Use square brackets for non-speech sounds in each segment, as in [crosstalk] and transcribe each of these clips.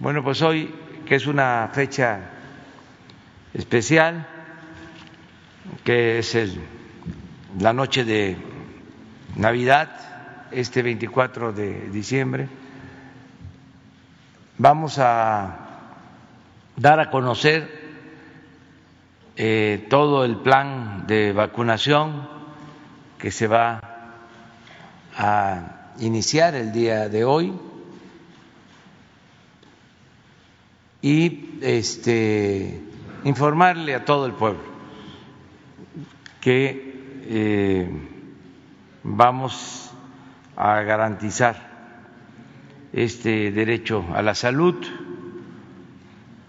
Bueno, pues hoy, que es una fecha especial, que es la noche de Navidad, este 24 de diciembre, vamos a dar a conocer eh, todo el plan de vacunación que se va a iniciar el día de hoy y este, informarle a todo el pueblo que eh, vamos a garantizar este derecho a la salud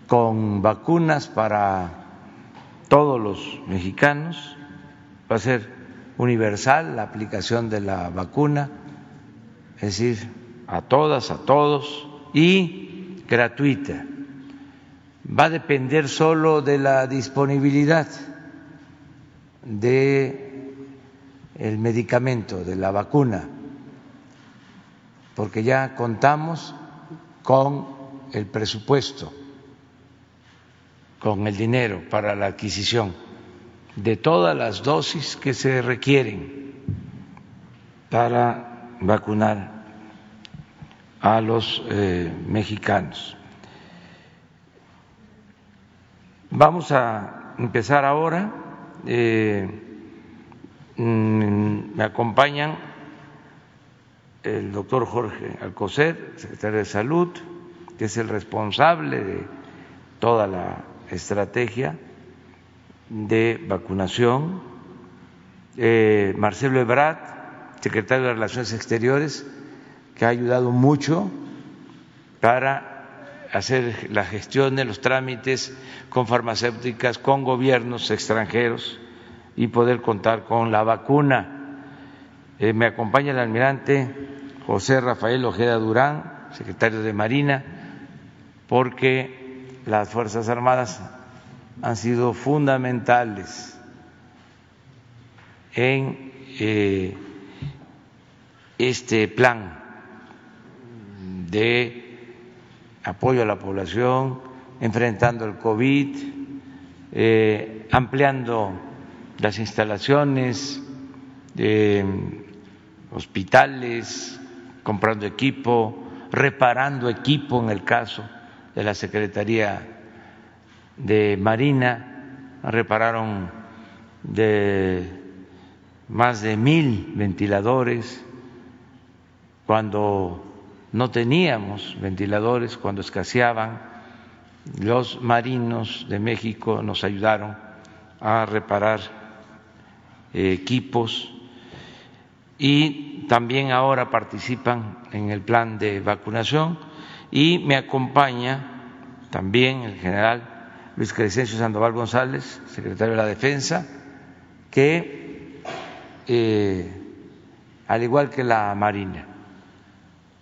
con vacunas para todos los mexicanos. Va a ser universal la aplicación de la vacuna, es decir, a todas, a todos y gratuita. Va a depender solo de la disponibilidad de el medicamento, de la vacuna porque ya contamos con el presupuesto, con el dinero para la adquisición de todas las dosis que se requieren para vacunar a los eh, mexicanos. Vamos a empezar ahora. Eh, mm, me acompañan el doctor Jorge Alcocer, secretario de Salud, que es el responsable de toda la estrategia de vacunación, eh, Marcelo Ebrard, secretario de Relaciones Exteriores, que ha ayudado mucho para hacer la gestión de los trámites con farmacéuticas, con gobiernos extranjeros y poder contar con la vacuna. Eh, me acompaña el almirante José Rafael Ojeda Durán, secretario de Marina, porque las Fuerzas Armadas han sido fundamentales en eh, este plan de apoyo a la población, enfrentando el COVID, eh, ampliando las instalaciones, de hospitales, comprando equipo, reparando equipo en el caso de la Secretaría de Marina, repararon de más de mil ventiladores cuando no teníamos ventiladores, cuando escaseaban, los marinos de México nos ayudaron a reparar equipos. Y también ahora participan en el plan de vacunación. Y me acompaña también el general Luis Crescencio Sandoval González, secretario de la Defensa, que eh, al igual que la Marina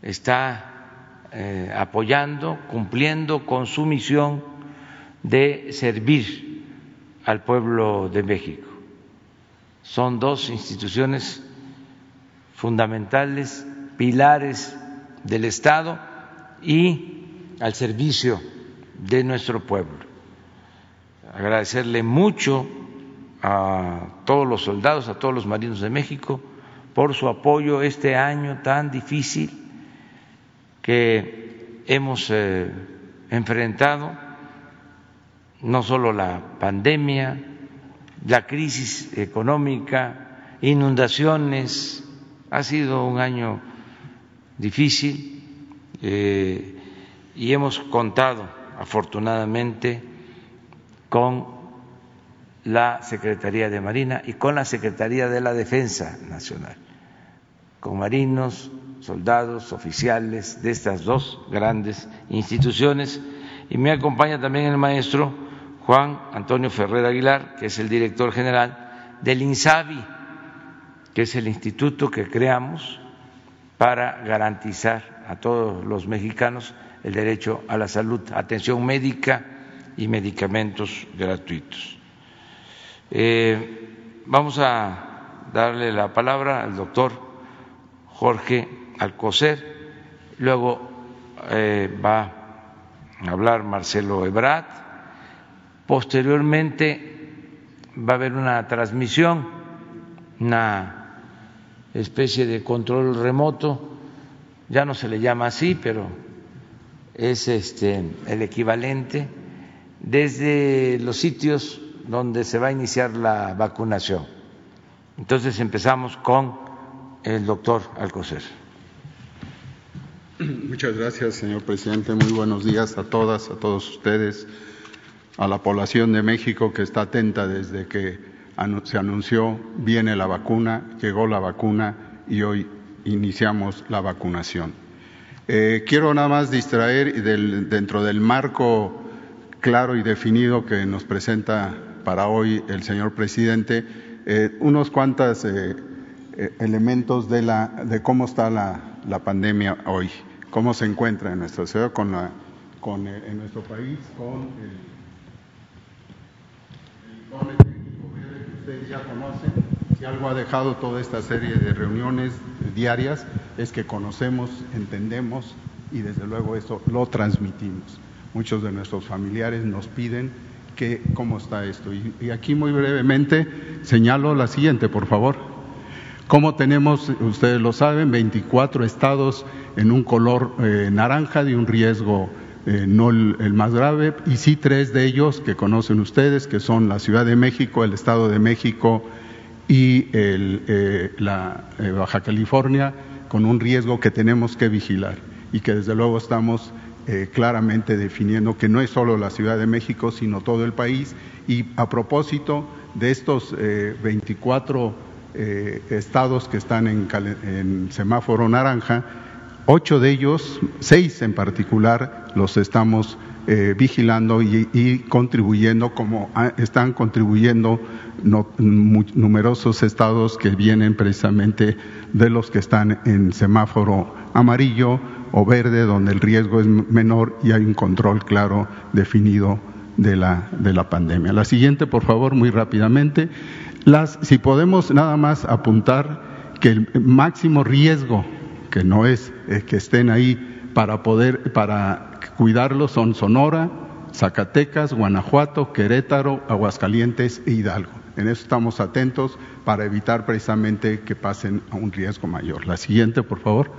está eh, apoyando, cumpliendo con su misión de servir al pueblo de México. Son dos instituciones fundamentales, pilares del Estado y al servicio de nuestro pueblo. Agradecerle mucho a todos los soldados, a todos los marinos de México por su apoyo este año tan difícil que hemos eh, enfrentado, no solo la pandemia, la crisis económica, inundaciones, ha sido un año difícil eh, y hemos contado afortunadamente con la Secretaría de Marina y con la Secretaría de la Defensa Nacional, con marinos, soldados, oficiales de estas dos grandes instituciones. Y me acompaña también el maestro Juan Antonio Ferrer Aguilar, que es el director general del INSABI, que es el instituto que creamos para garantizar a todos los mexicanos el derecho a la salud, atención médica y medicamentos gratuitos. Eh, vamos a darle la palabra al doctor Jorge Alcocer, luego eh, va hablar Marcelo Ebrard. Posteriormente va a haber una transmisión, una especie de control remoto, ya no se le llama así, pero es este el equivalente desde los sitios donde se va a iniciar la vacunación. Entonces empezamos con el doctor Alcocer. [clears throat] Muchas gracias, señor presidente. Muy buenos días a todas, a todos ustedes, a la población de México que está atenta desde que se anunció viene la vacuna, llegó la vacuna y hoy iniciamos la vacunación. Eh, quiero nada más distraer dentro del marco claro y definido que nos presenta para hoy el señor presidente, eh, unos cuantos eh, elementos de, la, de cómo está la, la pandemia hoy cómo se encuentra en nuestra ciudad, con la, con en nuestro país, con el, técnico que ustedes ya conocen. Si algo ha dejado toda esta serie de reuniones diarias es que conocemos, entendemos y desde luego eso lo transmitimos. Muchos de nuestros familiares nos piden que cómo está esto. Y aquí muy brevemente señalo la siguiente, por favor. Como tenemos, ustedes lo saben, 24 estados en un color eh, naranja de un riesgo eh, no el, más grave, y sí tres de ellos que conocen ustedes, que son la Ciudad de México, el Estado de México y eh, la Baja California, con un riesgo que tenemos que vigilar y que desde luego estamos claramente definiendo que no es solo la Ciudad de México, sino todo el país. Y a propósito de estos 24 estados que están en semáforo naranja, Ocho de ellos, seis en particular, los estamos eh, vigilando y, contribuyendo, como están contribuyendo numerosos estados que vienen precisamente de los que están en semáforo amarillo o verde, donde el riesgo es menor y hay un control claro definido de la, de la pandemia. La siguiente, por favor, muy rápidamente. Las, si podemos nada más apuntar que el máximo riesgo que no es que estén ahí para poder, para cuidarlos son Sonora, Zacatecas, Guanajuato, Querétaro, Aguascalientes e Hidalgo. En eso estamos atentos para evitar precisamente que pasen a un riesgo mayor. La siguiente, por favor.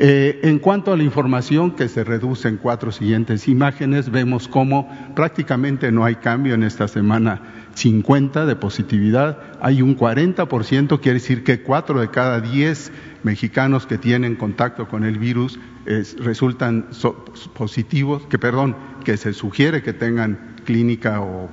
Eh, en cuanto a la información que se reduce en cuatro siguientes imágenes, vemos cómo prácticamente no hay cambio en esta semana 50 de positividad, hay un 40%, quiere decir que cuatro de cada diez mexicanos que tienen contacto con el virus resultan positivos, que perdón, que se sugiere que tengan clínica o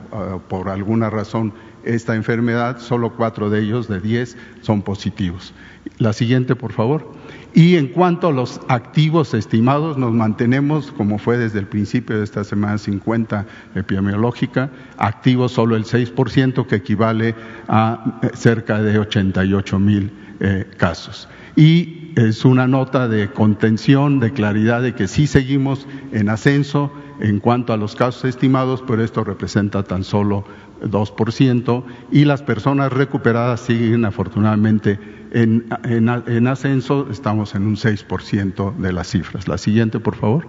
por alguna razón esta enfermedad, solo cuatro de ellos de diez son positivos. La siguiente, por favor. Y en cuanto a los activos estimados, nos mantenemos, como fue desde el principio de esta semana 50 epidemiológica, activos solo el 6%, que equivale a eh, cerca de 88 mil eh, casos. Y es una nota de contención, de claridad de que sí seguimos en ascenso en cuanto a los casos estimados, pero esto representa tan solo 2%, y las personas recuperadas siguen afortunadamente en, ascenso, estamos en un 6% de las cifras. La siguiente, por favor.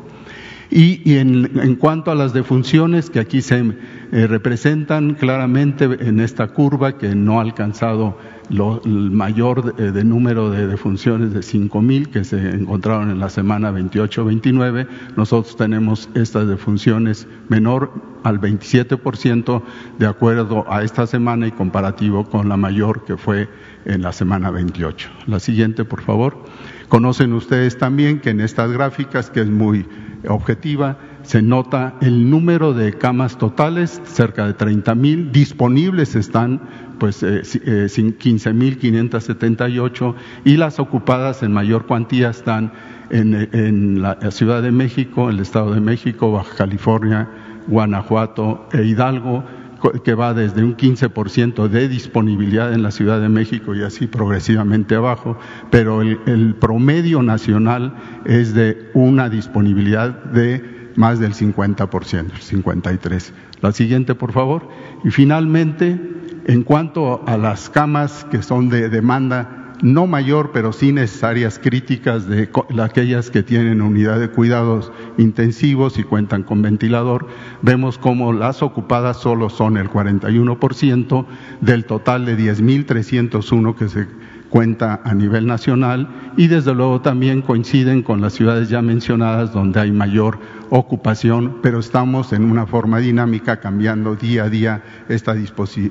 Y, en, cuanto a las defunciones que aquí se eh, representan claramente en esta curva que no ha alcanzado el mayor de, número de defunciones de 5.000 que se encontraron en la semana 28-29, nosotros tenemos estas defunciones menor al 27% de acuerdo a esta semana y comparativo con la mayor que fue en la semana 28. La siguiente, por favor. Conocen ustedes también que en estas gráficas, que es muy objetiva, se nota el número de camas totales, cerca de 30 mil, disponibles están pues eh, eh, 15.578 y las ocupadas en mayor cuantía están en, en la Ciudad de México, el Estado de México, Baja California, Guanajuato e Hidalgo, que va desde un 15% de disponibilidad en la Ciudad de México y así progresivamente abajo, pero el, el, promedio nacional es de una disponibilidad de más del 50%, el 53%. La siguiente, por favor. Y finalmente, en cuanto a las camas que son de demanda no mayor, pero sí necesarias críticas de aquellas que tienen unidad de cuidados intensivos y cuentan con ventilador, vemos como las ocupadas solo son el 41% del total de 10.301 que se cuenta a nivel nacional y desde luego también coinciden con las ciudades ya mencionadas donde hay mayor ocupación, pero estamos en una forma dinámica cambiando día a día esta,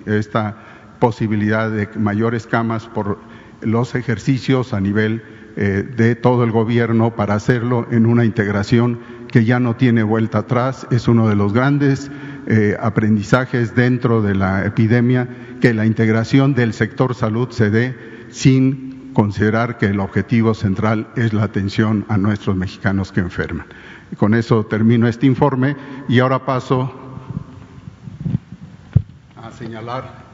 esta posibilidad de mayores camas por los ejercicios a nivel eh, de todo el gobierno para hacerlo en una integración que ya no tiene vuelta atrás. Es uno de los grandes eh, aprendizajes dentro de la epidemia que la integración del sector salud se dé sin considerar que el objetivo central es la atención a nuestros mexicanos que enferman. con eso termino este informe y ahora paso a señalar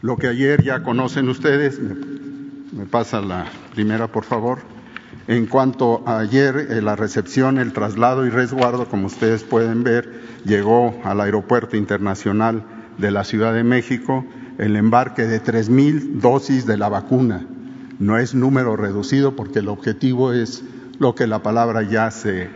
lo que ayer ya conocen ustedes. Me, pasa la primera, por favor. En cuanto a ayer, eh, la recepción, el traslado y resguardo, como ustedes pueden ver, llegó al Aeropuerto Internacional de la Ciudad de México el embarque de 3.000 dosis de la vacuna. No es número reducido porque el objetivo es lo que la palabra ya se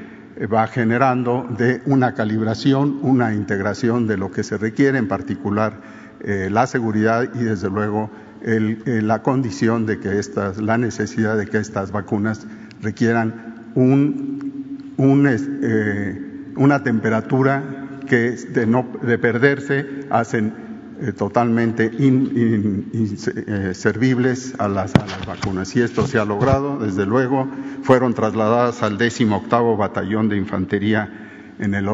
va generando de una calibración, una integración de lo que se requiere, en particular eh, la seguridad y desde luego eh, la condición de que estas, la necesidad de que estas vacunas requieran un, eh, una temperatura que de, no, de perderse hacen eh, totalmente inservibles servibles a las, vacunas. Y esto se ha logrado, desde luego, fueron trasladadas al 18 Batallón de Infantería en el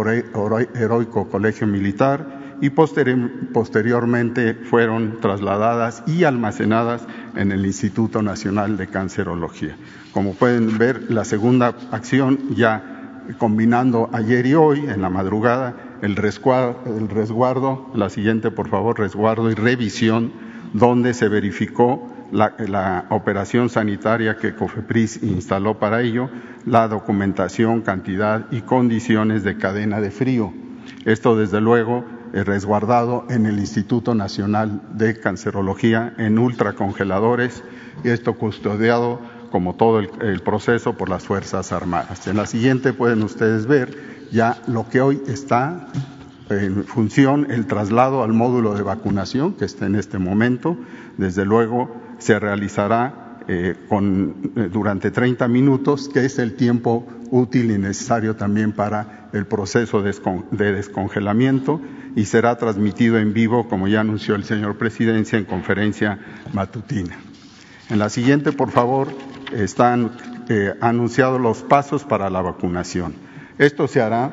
heroico Colegio Militar y posteriormente fueron trasladadas y almacenadas en el Instituto Nacional de Cancerología. Como pueden ver, la segunda acción ya combinando ayer y hoy, en la madrugada, el resguardo, la siguiente por favor, resguardo y revisión, donde se verificó la, operación sanitaria que COFEPRIS instaló para ello, la documentación, cantidad y condiciones de cadena de frío. Esto, desde luego, resguardado en el Instituto Nacional de Cancerología en ultracongeladores y esto custodiado como todo el proceso por las Fuerzas Armadas. En la siguiente pueden ustedes ver ya lo que hoy está en función, el traslado al módulo de vacunación que está en este momento, desde luego se realizará eh, con, eh, durante 30 minutos, que es el tiempo útil y necesario también para el proceso de, descongelamiento y será transmitido en vivo, como ya anunció el señor Presidencia, en conferencia matutina. En la siguiente, por favor, están eh, anunciados los pasos para la vacunación. Esto se hará,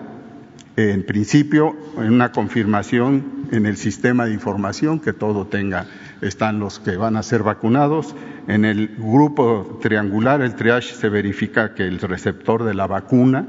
en principio, en una confirmación en el sistema de información que todo tenga. Están los que van a ser vacunados. En el grupo triangular, el triage, se verifica que el receptor de la vacuna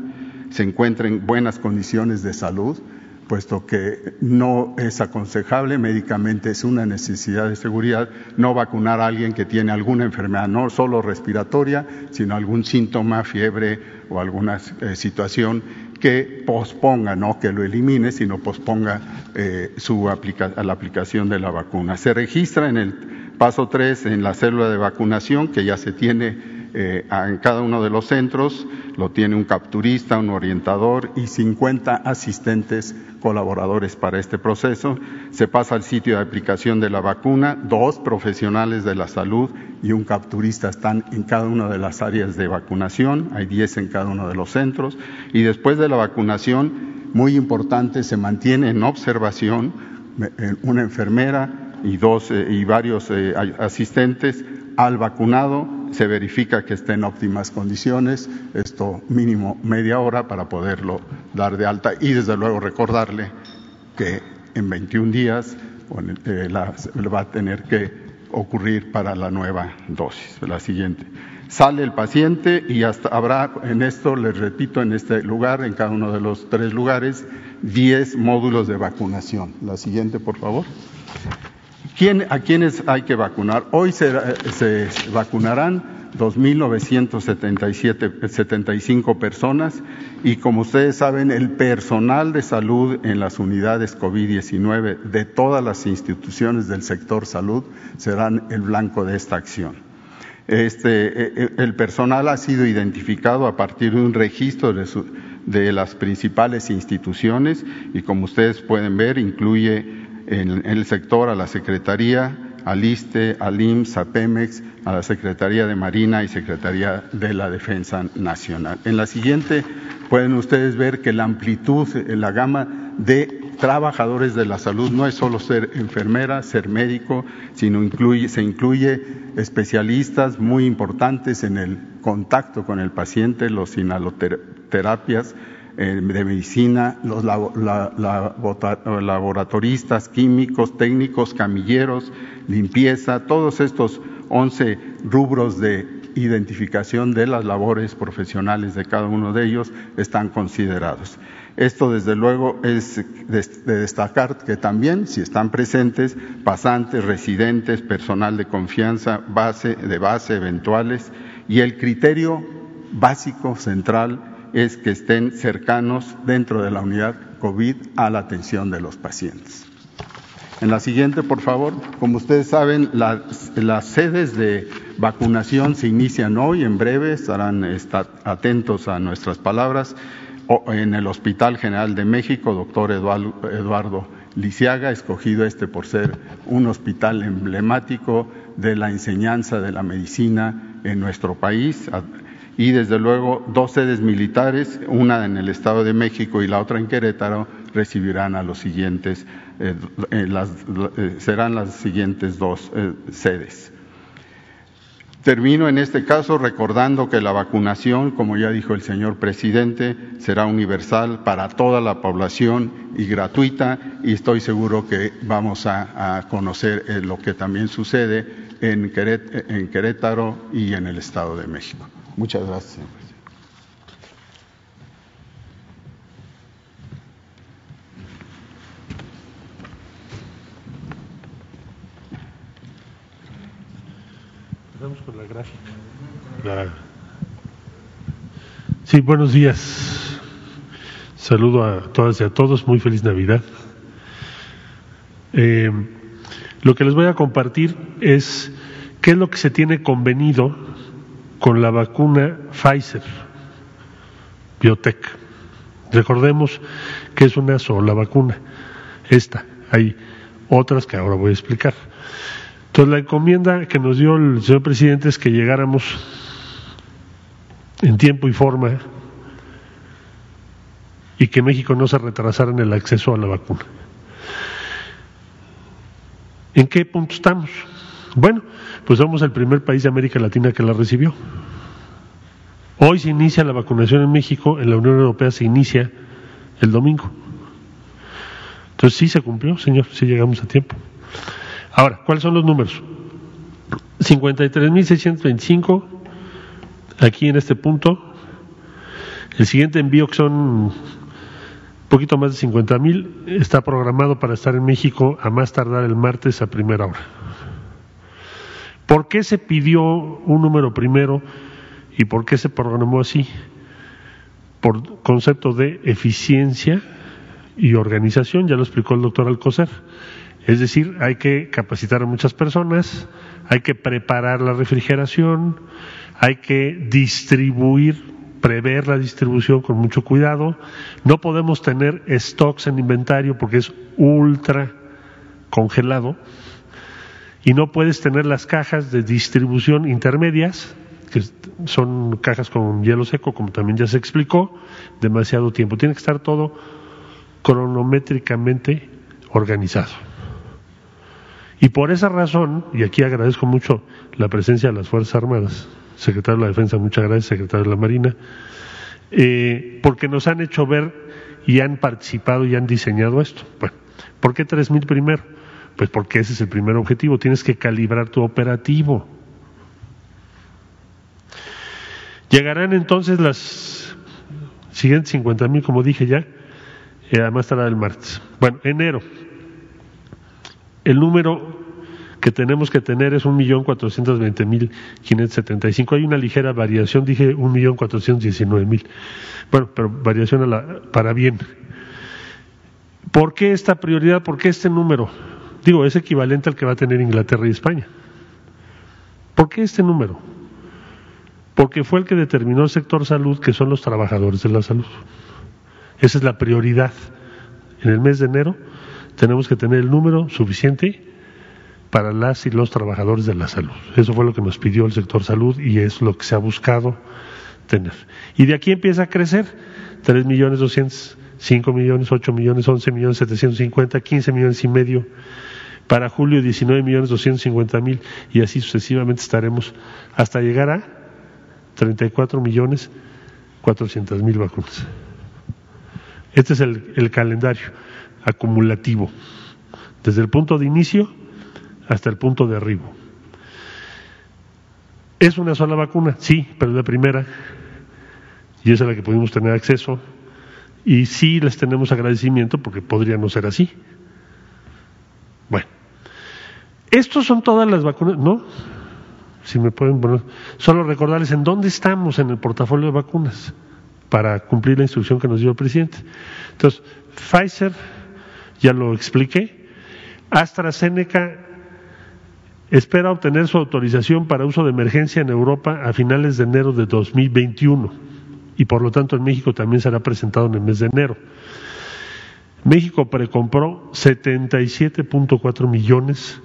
se encuentra en buenas condiciones de salud puesto que no es aconsejable médicamente, es una necesidad de seguridad no vacunar a alguien que tiene alguna enfermedad, no solo respiratoria, sino algún síntoma, fiebre o alguna eh, situación que posponga, no que lo elimine, sino posponga eh, su la aplicación de la vacuna. Se registra en el paso 3 en la célula de vacunación que ya se tiene eh, en cada uno de los centros, lo tiene un capturista, un orientador y 50 asistentes colaboradores para este proceso. Se pasa al sitio de aplicación de la vacuna, dos profesionales de la salud y un capturista están en cada una de las áreas de vacunación, hay 10 en cada uno de los centros, y después de la vacunación, muy importante, se mantiene en observación eh, una enfermera y, dos, eh, y varios asistentes al vacunado se verifica que esté en óptimas condiciones, esto mínimo media hora para poderlo dar de alta y desde luego recordarle que en 21 días eh, va a tener que ocurrir para la nueva dosis, la siguiente. Sale el paciente y hasta habrá en esto, les repito, en este lugar, en cada uno de los tres lugares, 10 módulos de vacunación. La siguiente, por favor. ¿A quiénes hay que vacunar? Hoy se, se vacunarán 2.975 personas y como ustedes saben, el personal de salud en las unidades COVID-19 de todas las instituciones del sector salud serán el blanco de esta acción. Este, eh, eh, el personal ha sido identificado a partir de un registro de las principales instituciones y como ustedes pueden ver incluye en, el sector a la Secretaría, al ISTE, al IMSS, a Pemex, a la Secretaría de Marina y Secretaría de la Defensa Nacional. En la siguiente pueden ustedes ver que la amplitud, la gama de trabajadores de la salud no es solo ser enfermera, ser médico, sino incluye, se incluye especialistas muy importantes en el contacto con el paciente, los inhaloterapias eh, de medicina, los laboratoristas, químicos, técnicos, camilleros, limpieza, todos estos 11 rubros de identificación de las labores profesionales de cada uno de ellos están considerados. Esto, desde luego, es de destacar que también, si están presentes, pasantes, residentes, personal de confianza, base, de base, eventuales, y el criterio básico, central, es que estén cercanos dentro de la unidad COVID a la atención de los pacientes. En la siguiente, por favor. Como ustedes saben, las, sedes de vacunación se inician hoy, en breve, estarán atentos a nuestras palabras en el Hospital General de México, doctor Eduardo Lisiaga, escogido este por ser un hospital emblemático de la enseñanza de la medicina en nuestro país. Y desde luego dos sedes militares, una en el Estado de México y la otra en Querétaro, recibirán a los siguientes, eh, eh, eh, serán las siguientes dos sedes. Termino en este caso recordando que la vacunación, como ya dijo el señor presidente, será universal para toda la población y gratuita y estoy seguro que vamos a, conocer lo que también sucede en, Querétaro y en el Estado de México. Muchas gracias, señor presidente. con la gráfica. Sí, buenos días. Saludo a todas y a todos. Muy feliz Navidad. Eh, lo que les voy a compartir es qué es lo que se tiene convenido con la vacuna Pfizer Biotech. Recordemos que es una sola vacuna. Esta. Hay otras que ahora voy a explicar. Entonces la encomienda que nos dio el señor presidente es que llegáramos en tiempo y forma y que México no se retrasara en el acceso a la vacuna. ¿En qué punto estamos? Bueno, pues somos el primer país de América Latina que la recibió. Hoy se inicia la vacunación en México, en la Unión Europea se inicia el domingo. Entonces sí se cumplió, señor, sí llegamos a tiempo. Ahora, ¿cuáles son los números? 53.625 aquí en este punto. El siguiente envío, que son un poquito más de 50.000, está programado para estar en México a más tardar el martes a primera hora. ¿Por qué se pidió un número primero y por qué se programó así? Por concepto de eficiencia y organización, ya lo explicó el doctor Alcocer. Es decir, hay que capacitar a muchas personas, hay que preparar la refrigeración, hay que distribuir, prever la distribución con mucho cuidado. No podemos tener stocks en inventario porque es ultra congelado. Y no puedes tener las cajas de distribución intermedias, que son cajas con hielo seco, como también ya se explicó, demasiado tiempo. Tiene que estar todo cronométricamente organizado. Y por esa razón, y aquí agradezco mucho la presencia de las Fuerzas Armadas, secretario de la Defensa, muchas gracias, secretario de la Marina, eh, porque nos han hecho ver y han participado y han diseñado esto. Bueno, ¿por qué 3.000 primero? Pues porque ese es el primer objetivo, tienes que calibrar tu operativo. Llegarán entonces las siguientes 50.000, como dije ya, y además estará el martes. Bueno, enero, el número que tenemos que tener es un millón cuatrocientos veinte mil setenta y cinco. Hay una ligera variación, dije un millón cuatrocientos diecinueve mil. Bueno, pero variación a la, para bien. ¿Por qué esta prioridad? ¿Por qué este número? Digo, es equivalente al que va a tener Inglaterra y España. ¿Por qué este número? porque fue el que determinó el sector salud, que son los trabajadores de la salud. Esa es la prioridad. En el mes de enero tenemos que tener el número suficiente para las y los trabajadores de la salud. Eso fue lo que nos pidió el sector salud y es lo que se ha buscado tener. Y de aquí empieza a crecer. 3 millones 200, 5 millones, 8 millones, 11 millones 750, 15 millones y medio. Para julio 19 millones 250 mil y así sucesivamente estaremos hasta llegar a 34 millones 400 mil vacunas. Este es el, el calendario acumulativo, desde el punto de inicio hasta el punto de arribo. ¿Es una sola vacuna? Sí, pero es la primera, y es a la que pudimos tener acceso, y sí les tenemos agradecimiento porque podría no ser así. Bueno, estos son todas las vacunas, ¿no? Si me pueden poner, solo recordarles en dónde estamos en el portafolio de vacunas para cumplir la instrucción que nos dio el presidente. Entonces, Pfizer, ya lo expliqué, AstraZeneca espera obtener su autorización para uso de emergencia en Europa a finales de enero de 2021 y por lo tanto en México también será presentado en el mes de enero. México precompró 77.4 millones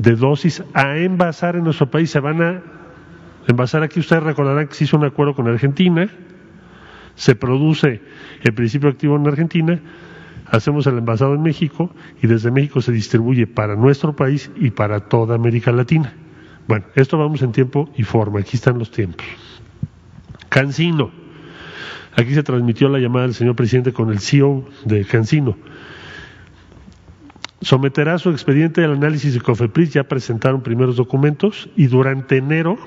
de dosis a envasar en nuestro país. Se van a envasar aquí, ustedes recordarán que se hizo un acuerdo con Argentina, se produce el principio activo en Argentina, hacemos el envasado en México y desde México se distribuye para nuestro país y para toda América Latina. Bueno, esto vamos en tiempo y forma, aquí están los tiempos. Cancino, aquí se transmitió la llamada del señor presidente con el CEO de Cancino. Someterá su expediente al análisis de COFEPRIS, ya presentaron primeros documentos y durante enero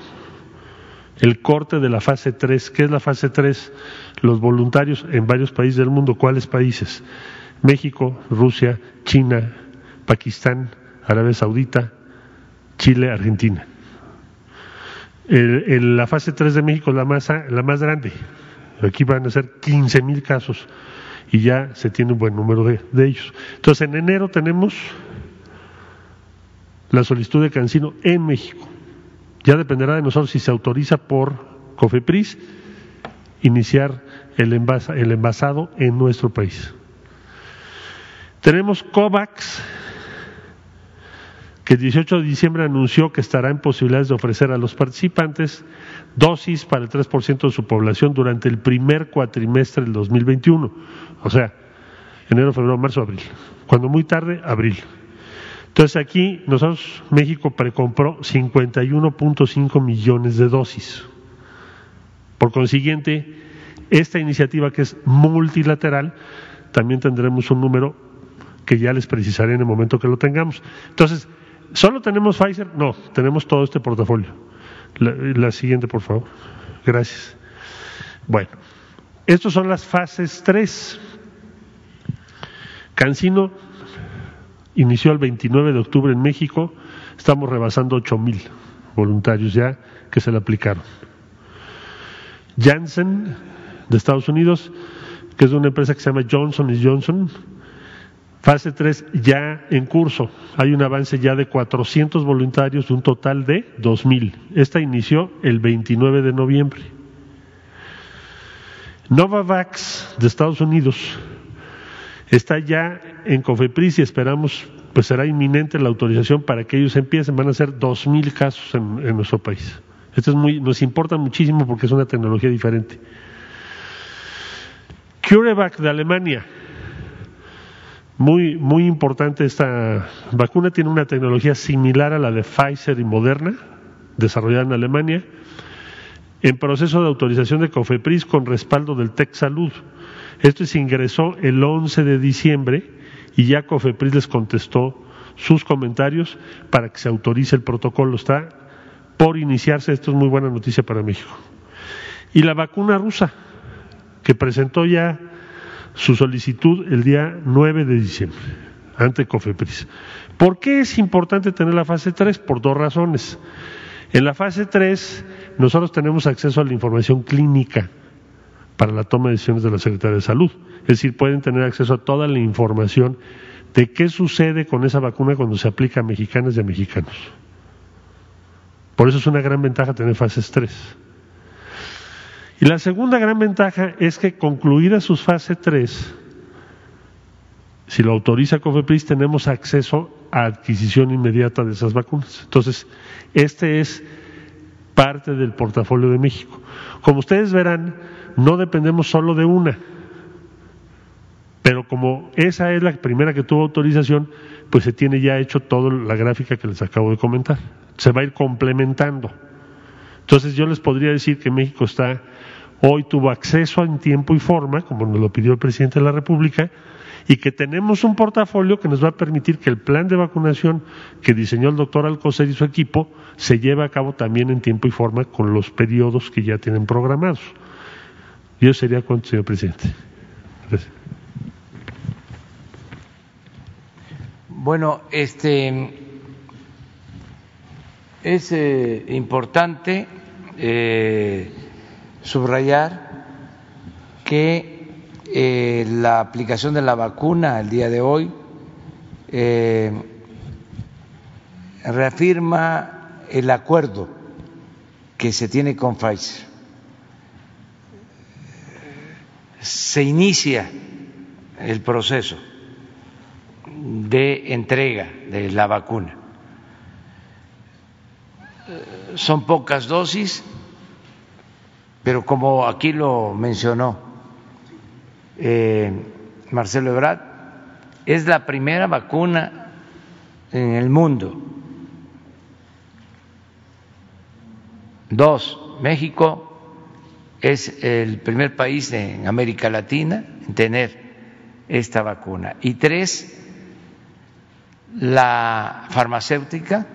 el corte de la fase 3. ¿Qué es la fase 3? Los voluntarios en varios países del mundo. ¿Cuáles países? México, Rusia, China, Pakistán, Arabia Saudita, Chile, Argentina. la fase 3 de México es la más, la más grande. Aquí van a ser 15 mil casos y ya se tiene un buen número de, de ellos. Entonces, en enero tenemos la solicitud de Cancino en México. Ya dependerá de nosotros si se autoriza por COFEPRIS iniciar el, el envasado en nuestro país. Tenemos COVAX, que el 18 de diciembre anunció que estará en posibilidades de ofrecer a los participantes dosis para el 3% de su población durante el primer cuatrimestre del 2021. O sea, enero, febrero, marzo, abril. Cuando muy tarde, abril. Entonces aquí nosotros, México precompró 51.5 millones de dosis. Por consiguiente, esta iniciativa que es multilateral, también tendremos un número que ya les precisaré en el momento que lo tengamos. Entonces, ¿solo tenemos Pfizer? No, tenemos todo este portafolio. La, la siguiente, por favor. Gracias. Bueno, estas son las fases 3. Cancino inició el 29 de octubre en México, estamos rebasando 8 mil voluntarios ya que se le aplicaron. Janssen, de Estados Unidos, que es una empresa que se llama Johnson Johnson, fase 3 ya en curso. Hay un avance ya de 400 voluntarios de un total de 2.000. Esta inició el 29 de noviembre. Novavax, de Estados Unidos, está ya en COFEPRIS y esperamos, pues será inminente la autorización para que ellos empiecen. Van a ser dos mil casos en, nuestro país. Esto es muy, nos importa muchísimo porque es una tecnología diferente. CureVac de Alemania. Muy, muy importante esta vacuna. Tiene una tecnología similar a la de Pfizer y Moderna, desarrollada en Alemania, en proceso de autorización de COFEPRIS con respaldo del TEC Salud. Esto se ingresó el 11 de diciembre y ya COFEPRIS les contestó sus comentarios para que se autorice el protocolo. Está por iniciarse, esto es muy buena noticia para México. Y la vacuna rusa, que presentó ya su solicitud el día 9 de diciembre ante COFEPRIS. ¿Por qué es importante tener la fase 3? Por dos razones. En la fase 3 nosotros tenemos acceso a la información clínica para la toma de decisiones de la Secretaría de Salud. Es decir, pueden tener acceso a toda la información de qué sucede con esa vacuna cuando se aplica a mexicanas y a mexicanos. Por eso es una gran ventaja tener fases 3. Y la segunda gran ventaja es que concluida sus fase 3, si lo autoriza COFEPRIS, tenemos acceso a adquisición inmediata de esas vacunas. Entonces, este es parte del portafolio de México. Como ustedes verán, no dependemos solo de una, pero como esa es la primera que tuvo autorización, pues se tiene ya hecho toda la gráfica que les acabo de comentar. Se va a ir complementando. Entonces yo les podría decir que México está, hoy tuvo acceso en tiempo y forma, como nos lo pidió el presidente de la República, y que tenemos un portafolio que nos va a permitir que el plan de vacunación que diseñó el doctor Alcocer y su equipo se lleve a cabo también en tiempo y forma con los periodos que ya tienen programados. Yo sería cuánto, señor presidente. Gracias. Bueno, este es eh, importante eh, subrayar que eh, la aplicación de la vacuna el día de hoy eh, reafirma el acuerdo que se tiene con Pfizer. Se inicia el proceso de entrega de la vacuna. Son pocas dosis, pero como aquí lo mencionó eh, Marcelo Ebrard, es la primera vacuna en el mundo. Dos, México es el primer país en América Latina en tener esta vacuna. Y tres, la farmacéutica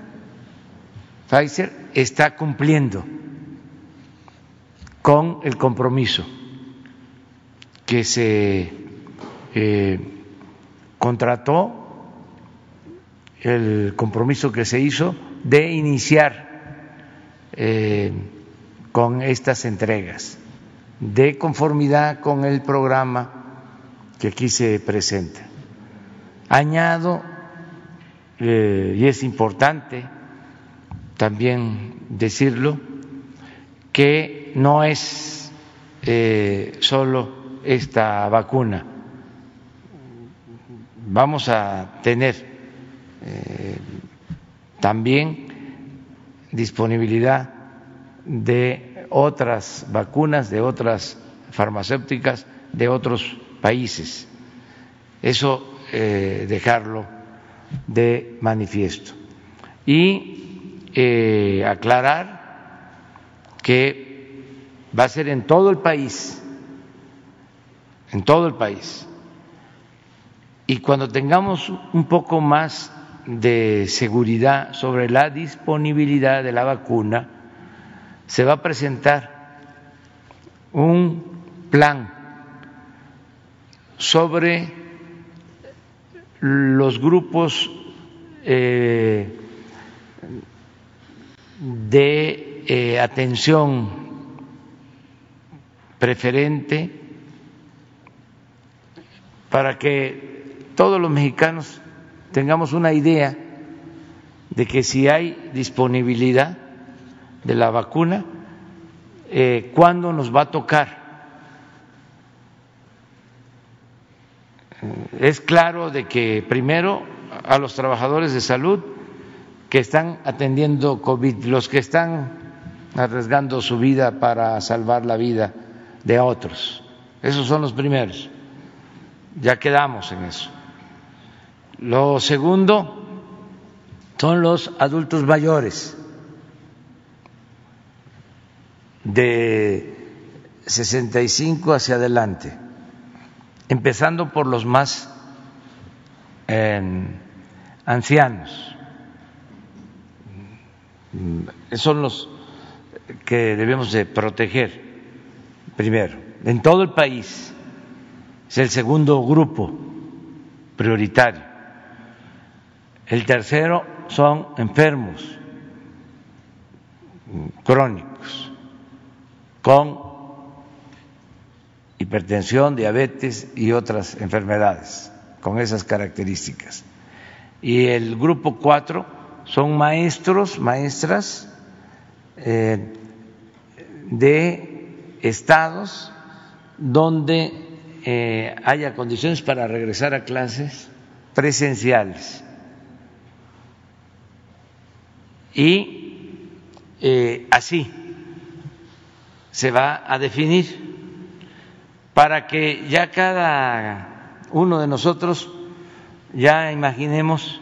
Pfizer está cumpliendo con el compromiso que se eh, contrató, el compromiso que se hizo de iniciar eh, con estas entregas, de conformidad con el programa que aquí se presenta. Añado, eh, y es importante también decirlo, que no es solo esta vacuna. Vamos a tener eh, también disponibilidad de otras vacunas, de otras farmacéuticas de otros países. Eso eh, dejarlo de manifiesto. Y eh, aclarar que va a ser en todo el país, en todo el país. Y cuando tengamos un poco más de seguridad sobre la disponibilidad de la vacuna, se va a presentar un plan sobre los grupos eh, de eh, atención preferente para que todos los mexicanos tengamos una idea de que si hay disponibilidad de la vacuna, eh, cuándo nos va a tocar es claro de que primero a los trabajadores de salud que están atendiendo COVID, los que están arriesgando su vida para salvar la vida de otros. Esos son los primeros. Ya quedamos en eso. Lo segundo son los adultos mayores de 65 hacia adelante empezando por los más ancianos. Son los que debemos de proteger primero, en todo el país. Es el segundo grupo prioritario. El tercero son enfermos crónicos con hipertensión, diabetes y otras enfermedades con esas características. Y el grupo cuatro son maestros, maestras eh, de estados donde eh, haya condiciones para regresar a clases presenciales. Y eh, así se va a definir para que ya cada uno de nosotros ya imaginemos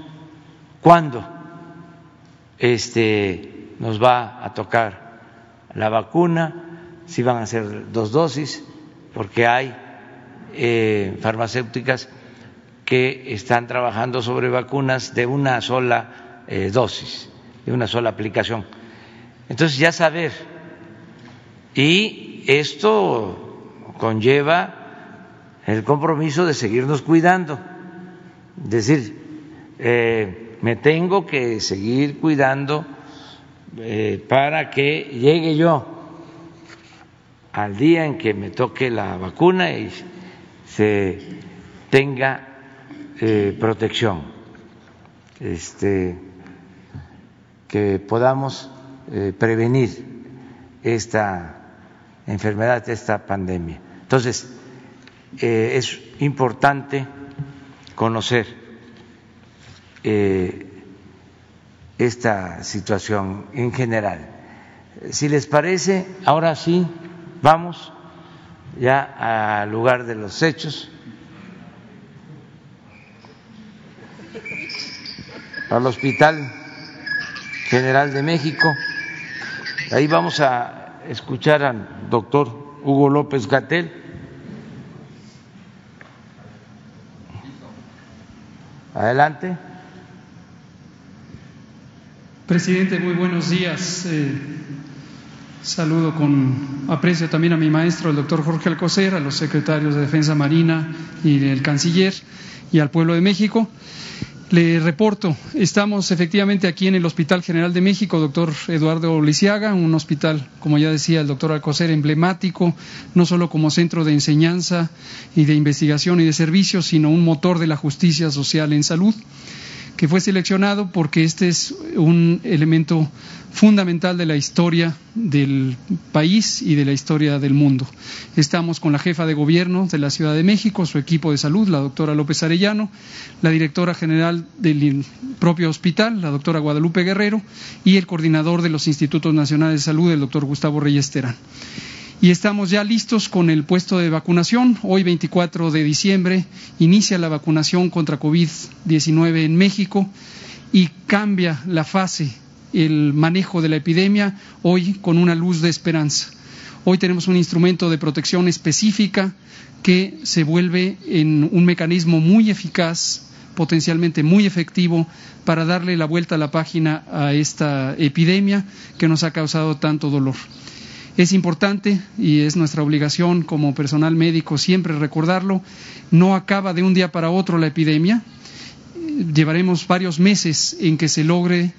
cuándo este, nos va a tocar la vacuna, si van a ser dos dosis, porque hay eh, farmacéuticas que están trabajando sobre vacunas de una sola eh, dosis, de una sola aplicación. Entonces ya saber, y esto conlleva el compromiso de seguirnos cuidando, es decir, eh, me tengo que seguir cuidando para que llegue yo al día en que me toque la vacuna y se tenga eh, protección, este, que podamos eh, prevenir esta enfermedad, esta pandemia. Entonces, eh, es importante conocer esta situación en general. Si les parece, ahora sí Vamos ya al lugar de los hechos. Al Hospital General de México. Ahí vamos a escuchar al doctor Hugo López Gatel. Adelante. Presidente, muy buenos días. Eh, Saludo con aprecio también a mi maestro, el doctor Jorge Alcocer, a los secretarios de Defensa Marina y del Canciller y al pueblo de México. Le reporto, estamos efectivamente aquí en el Hospital General de México, doctor Eduardo Lisiaga, un hospital, como ya decía el doctor Alcocer, emblemático, no solo como centro de enseñanza y de investigación y de servicios, sino un motor de la justicia social en salud que fue seleccionado porque este es un elemento fundamental de la historia del país y de la historia del mundo. Estamos con la jefa de gobierno de la Ciudad de México, su equipo de salud, la doctora López Arellano, la directora general del propio hospital, la doctora Guadalupe Guerrero, y el coordinador de los Institutos Nacionales de Salud, el doctor Gustavo Reyes Terán y estamos ya listos con el puesto de vacunación. Hoy, 24 de diciembre, inicia la vacunación contra COVID-19 en México y cambia la fase, el manejo de la epidemia, hoy con una luz de esperanza. Hoy tenemos un instrumento de protección específica que se vuelve en un mecanismo muy eficaz, potencialmente muy efectivo, para darle la vuelta a la página a esta epidemia que nos ha causado tanto dolor. Es importante y es nuestra obligación como personal médico siempre recordarlo, no acaba de un día para otro la epidemia. Llevaremos varios meses en que se logre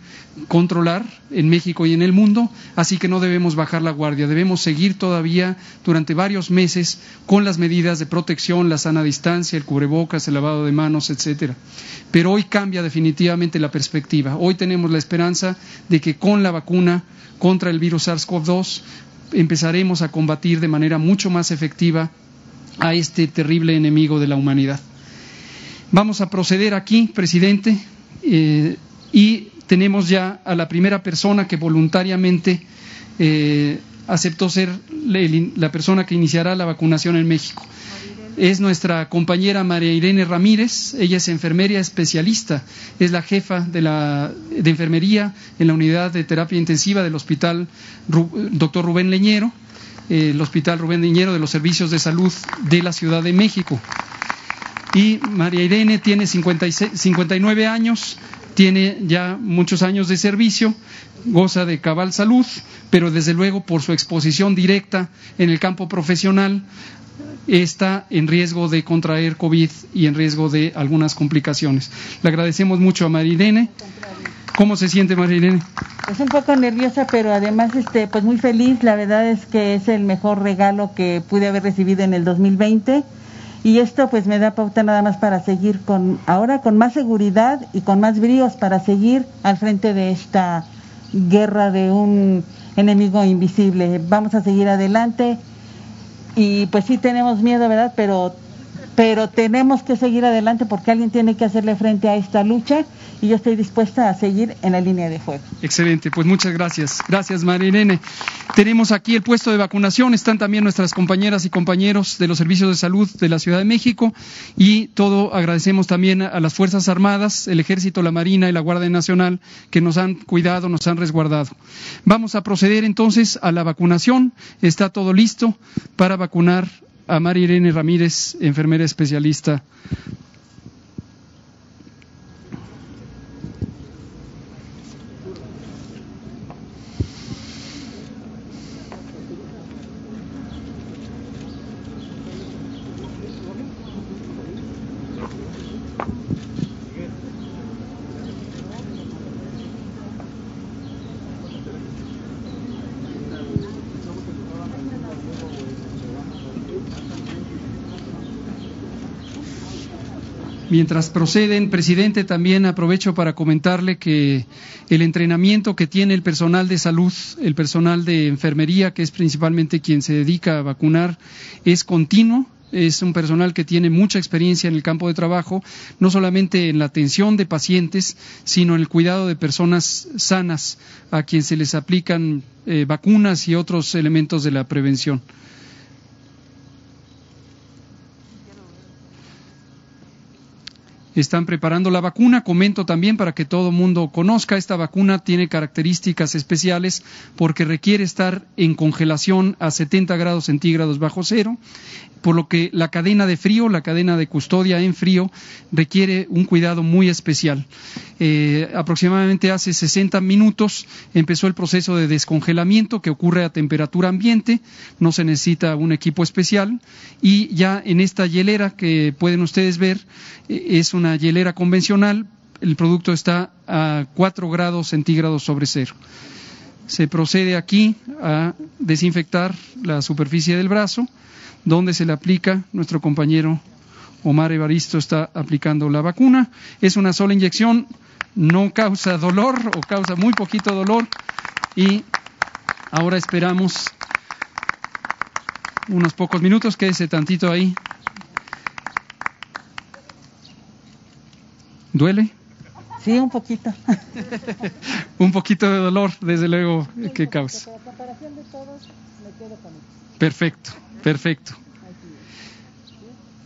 controlar en México y en el mundo, así que no debemos bajar la guardia, debemos seguir todavía durante varios meses con las medidas de protección, la sana distancia, el cubrebocas, el lavado de manos, etcétera. Pero hoy cambia definitivamente la perspectiva. Hoy tenemos la esperanza de que con la vacuna contra el virus SARS-CoV-2 empezaremos a combatir de manera mucho más efectiva a este terrible enemigo de la humanidad. Vamos a proceder aquí, presidente, eh, y tenemos ya a la primera persona que voluntariamente eh, aceptó ser la persona que iniciará la vacunación en México es nuestra compañera María Irene Ramírez. Ella es enfermería especialista, es la jefa de, la, de enfermería en la unidad de terapia intensiva del Hospital Doctor Rubén Leñero, el Hospital Rubén Leñero de los Servicios de Salud de la Ciudad de México. Y María Irene tiene 59 años, tiene ya muchos años de servicio, goza de cabal salud, pero desde luego por su exposición directa en el campo profesional está en riesgo de contraer COVID y en riesgo de algunas complicaciones. Le agradecemos mucho a Marilene. ¿Cómo se siente Marilene? Pues un poco nerviosa, pero además este, pues muy feliz. La verdad es que es el mejor regalo que pude haber recibido en el 2020 y esto pues me da pauta nada más para seguir con ahora con más seguridad y con más bríos para seguir al frente de esta guerra de un enemigo invisible. Vamos a seguir adelante y pues sí tenemos miedo, ¿verdad? Pero pero tenemos que seguir adelante porque alguien tiene que hacerle frente a esta lucha y yo estoy dispuesta a seguir en la línea de fuego. Excelente, pues muchas gracias. Gracias, Marilene. Tenemos aquí el puesto de vacunación, están también nuestras compañeras y compañeros de los servicios de salud de la Ciudad de México y todo agradecemos también a las Fuerzas Armadas, el Ejército, la Marina y la Guardia Nacional que nos han cuidado, nos han resguardado. Vamos a proceder entonces a la vacunación. Está todo listo para vacunar a Irene Ramírez, enfermera especialista Mientras proceden, presidente, también aprovecho para comentarle que el entrenamiento que tiene el personal de salud, el personal de enfermería, que es principalmente quien se dedica a vacunar, es continuo. Es un personal que tiene mucha experiencia en el campo de trabajo, no solamente en la atención de pacientes, sino en el cuidado de personas sanas a quien se les aplican eh, vacunas y otros elementos de la prevención. Están preparando la vacuna. Comento también para que todo mundo conozca, esta vacuna tiene características especiales porque requiere estar en congelación a 70 grados centígrados bajo cero por lo que la cadena de frío, la cadena de custodia en frío, requiere un cuidado muy especial. Eh, aproximadamente hace 60 minutos empezó el proceso de descongelamiento que ocurre a temperatura ambiente, no se necesita un equipo especial y ya en esta hielera que pueden ustedes ver eh, es una hielera convencional, el producto está a 4 grados centígrados sobre cero. Se procede aquí a desinfectar la superficie del brazo donde se le aplica. Nuestro compañero Omar Evaristo está aplicando la vacuna. Es una sola inyección, no causa dolor o causa muy poquito dolor y ahora esperamos unos pocos minutos, quédese tantito ahí. ¿Duele? Sí, un poquito. [laughs] un poquito de dolor, desde luego, que causa. Perfecto. Perfecto.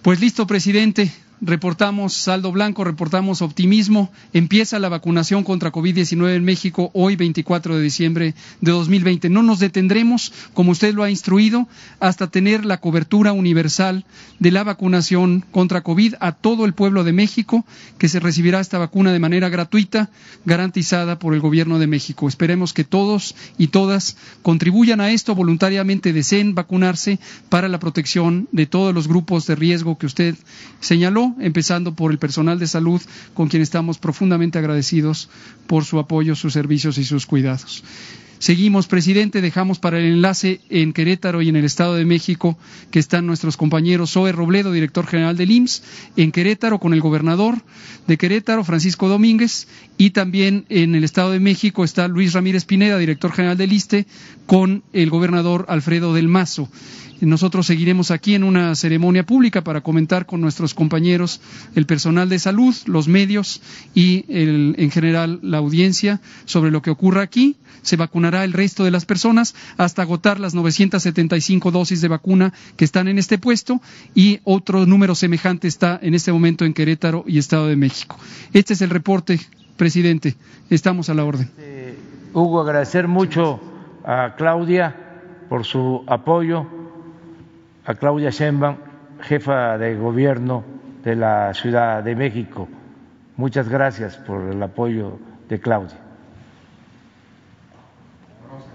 Pues listo, presidente reportamos saldo blanco, reportamos optimismo. Empieza la vacunación contra COVID-19 en México hoy, 24 de diciembre de 2020. No nos detendremos, como usted lo ha instruido, hasta tener la cobertura universal de la vacunación contra COVID a todo el pueblo de México, que se recibirá esta vacuna de manera gratuita, garantizada por el Gobierno de México. Esperemos que todos y todas contribuyan a esto, voluntariamente deseen vacunarse para la protección de todos los grupos de riesgo que usted señaló empezando por el personal de salud, con quien estamos profundamente agradecidos por su apoyo, sus servicios y sus cuidados. Seguimos, presidente, dejamos para el enlace en Querétaro y en el Estado de México que están nuestros compañeros Zoe Robledo, director general del IMSS, en Querétaro con el gobernador de Querétaro, Francisco Domínguez, y también en el Estado de México está Luis Ramírez Pineda, director general del ISTE, con el gobernador Alfredo del Mazo. Nosotros seguiremos aquí en una ceremonia pública para comentar con nuestros compañeros, el personal de salud, los medios y en general la audiencia sobre lo que ocurra aquí. Se vacunará el resto de las personas hasta agotar las 975 dosis de vacuna que están en este puesto y otro número semejante está en este momento en Querétaro y Estado de México. Este es el reporte, presidente. Estamos a la orden. Hugo, agradecer mucho a Claudia por su apoyo a Claudia Sheinbaum, jefa de gobierno de la Ciudad de México. Muchas gracias por el apoyo de Claudia.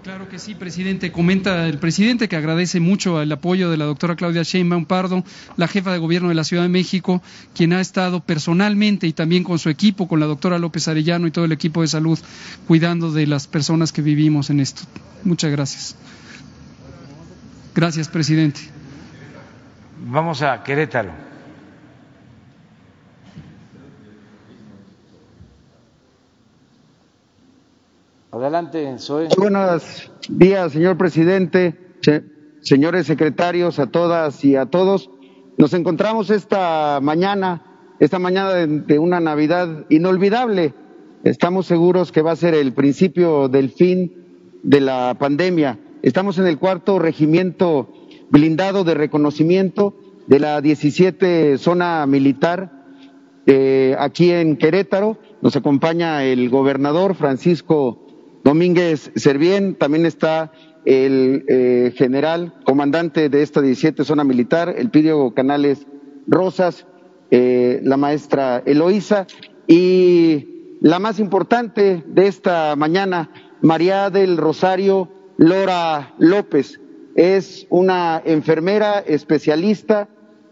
Claro que sí, presidente. Comenta el presidente que agradece mucho el apoyo de la doctora Claudia Sheinbaum Pardo, la jefa de gobierno de la Ciudad de México, quien ha estado personalmente y también con su equipo, con la doctora López Arellano y todo el equipo de salud, cuidando de las personas que vivimos en esto. Muchas gracias. Gracias, presidente. Vamos a Querétaro. Buenos días, señor presidente, señores secretarios, a todas y a todos. Nos encontramos esta mañana, esta mañana de, una Navidad inolvidable. Estamos seguros que va a ser el principio del fin de la pandemia. Estamos en el cuarto regimiento blindado de reconocimiento de la 17 zona militar eh, aquí en Querétaro. Nos acompaña el gobernador Francisco Domínguez Servién, también está el eh, general comandante de esta 17 zona militar, el Pidio Canales Rosas, eh, la maestra Eloísa y la más importante de esta mañana, María del Rosario Lora López. Es una enfermera especialista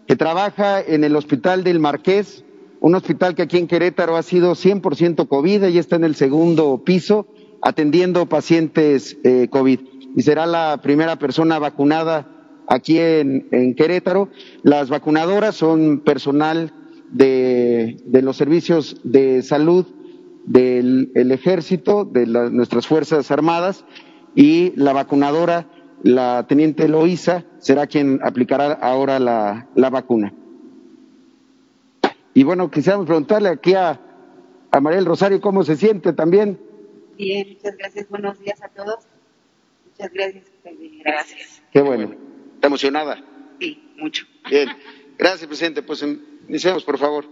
que trabaja en el Hospital del Marqués, un hospital que aquí en Querétaro ha sido 100% COVID, y está en el segundo piso atendiendo pacientes eh, COVID y será la primera persona vacunada aquí en, Querétaro. Las vacunadoras son personal de, los servicios de salud del ejército, de nuestras Fuerzas Armadas, y la vacunadora, la teniente Loíza, será quien aplicará ahora la, la vacuna. Y bueno, quisiéramos preguntarle aquí a, a María del Rosario cómo se siente también. Bien, muchas gracias. Buenos días a todos. Muchas gracias. Gracias. Qué bueno. ¿Está emocionada? Sí, mucho. Bien. Gracias, presidente. Pues iniciamos, por favor.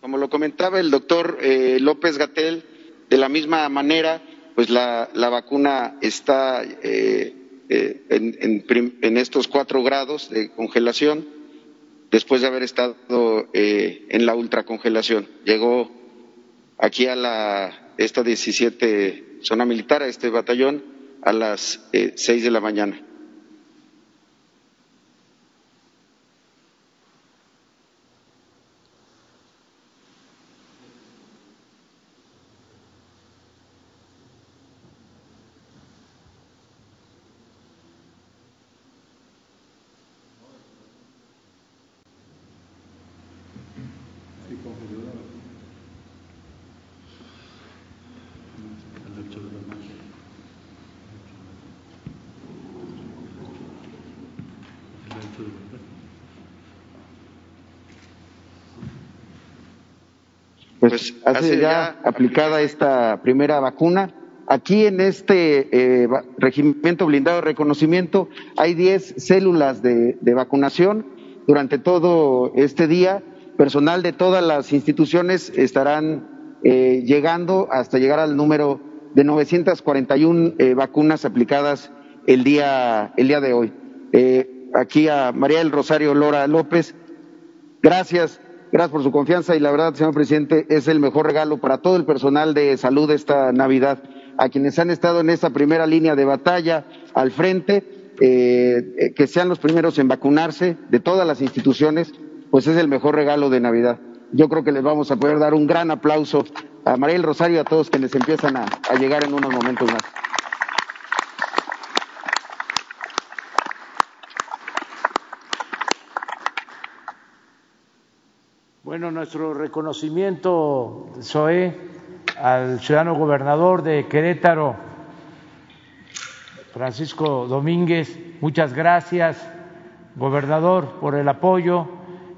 Como lo comentaba el doctor eh, López Gatel, de la misma manera, pues la, la vacuna está eh, eh, en, estos cuatro grados de congelación después de haber estado eh, en la ultracongelación. Llegó aquí a la, esta 17 zona militar, a este batallón, a las eh, seis de la mañana. Pues, pues hace ya aplicada esta primera vacuna. Aquí en este eh, regimiento blindado de reconocimiento hay 10 células de, vacunación. Durante todo este día, personal de todas las instituciones estarán eh, llegando hasta llegar al número de 941 eh, vacunas aplicadas el día, el día de hoy. aquí a María del Rosario Lora López, gracias Gracias por su confianza y la verdad, señor presidente, es el mejor regalo para todo el personal de salud esta Navidad, a quienes han estado en esta primera línea de batalla al frente, eh, eh, que sean los primeros en vacunarse de todas las instituciones, pues es el mejor regalo de Navidad. Yo creo que les vamos a poder dar un gran aplauso a María del Rosario y a todos quienes empiezan a llegar en unos momentos más. Bueno, nuestro reconocimiento, SOE, al ciudadano gobernador de Querétaro, Francisco Domínguez, muchas gracias, gobernador, por el apoyo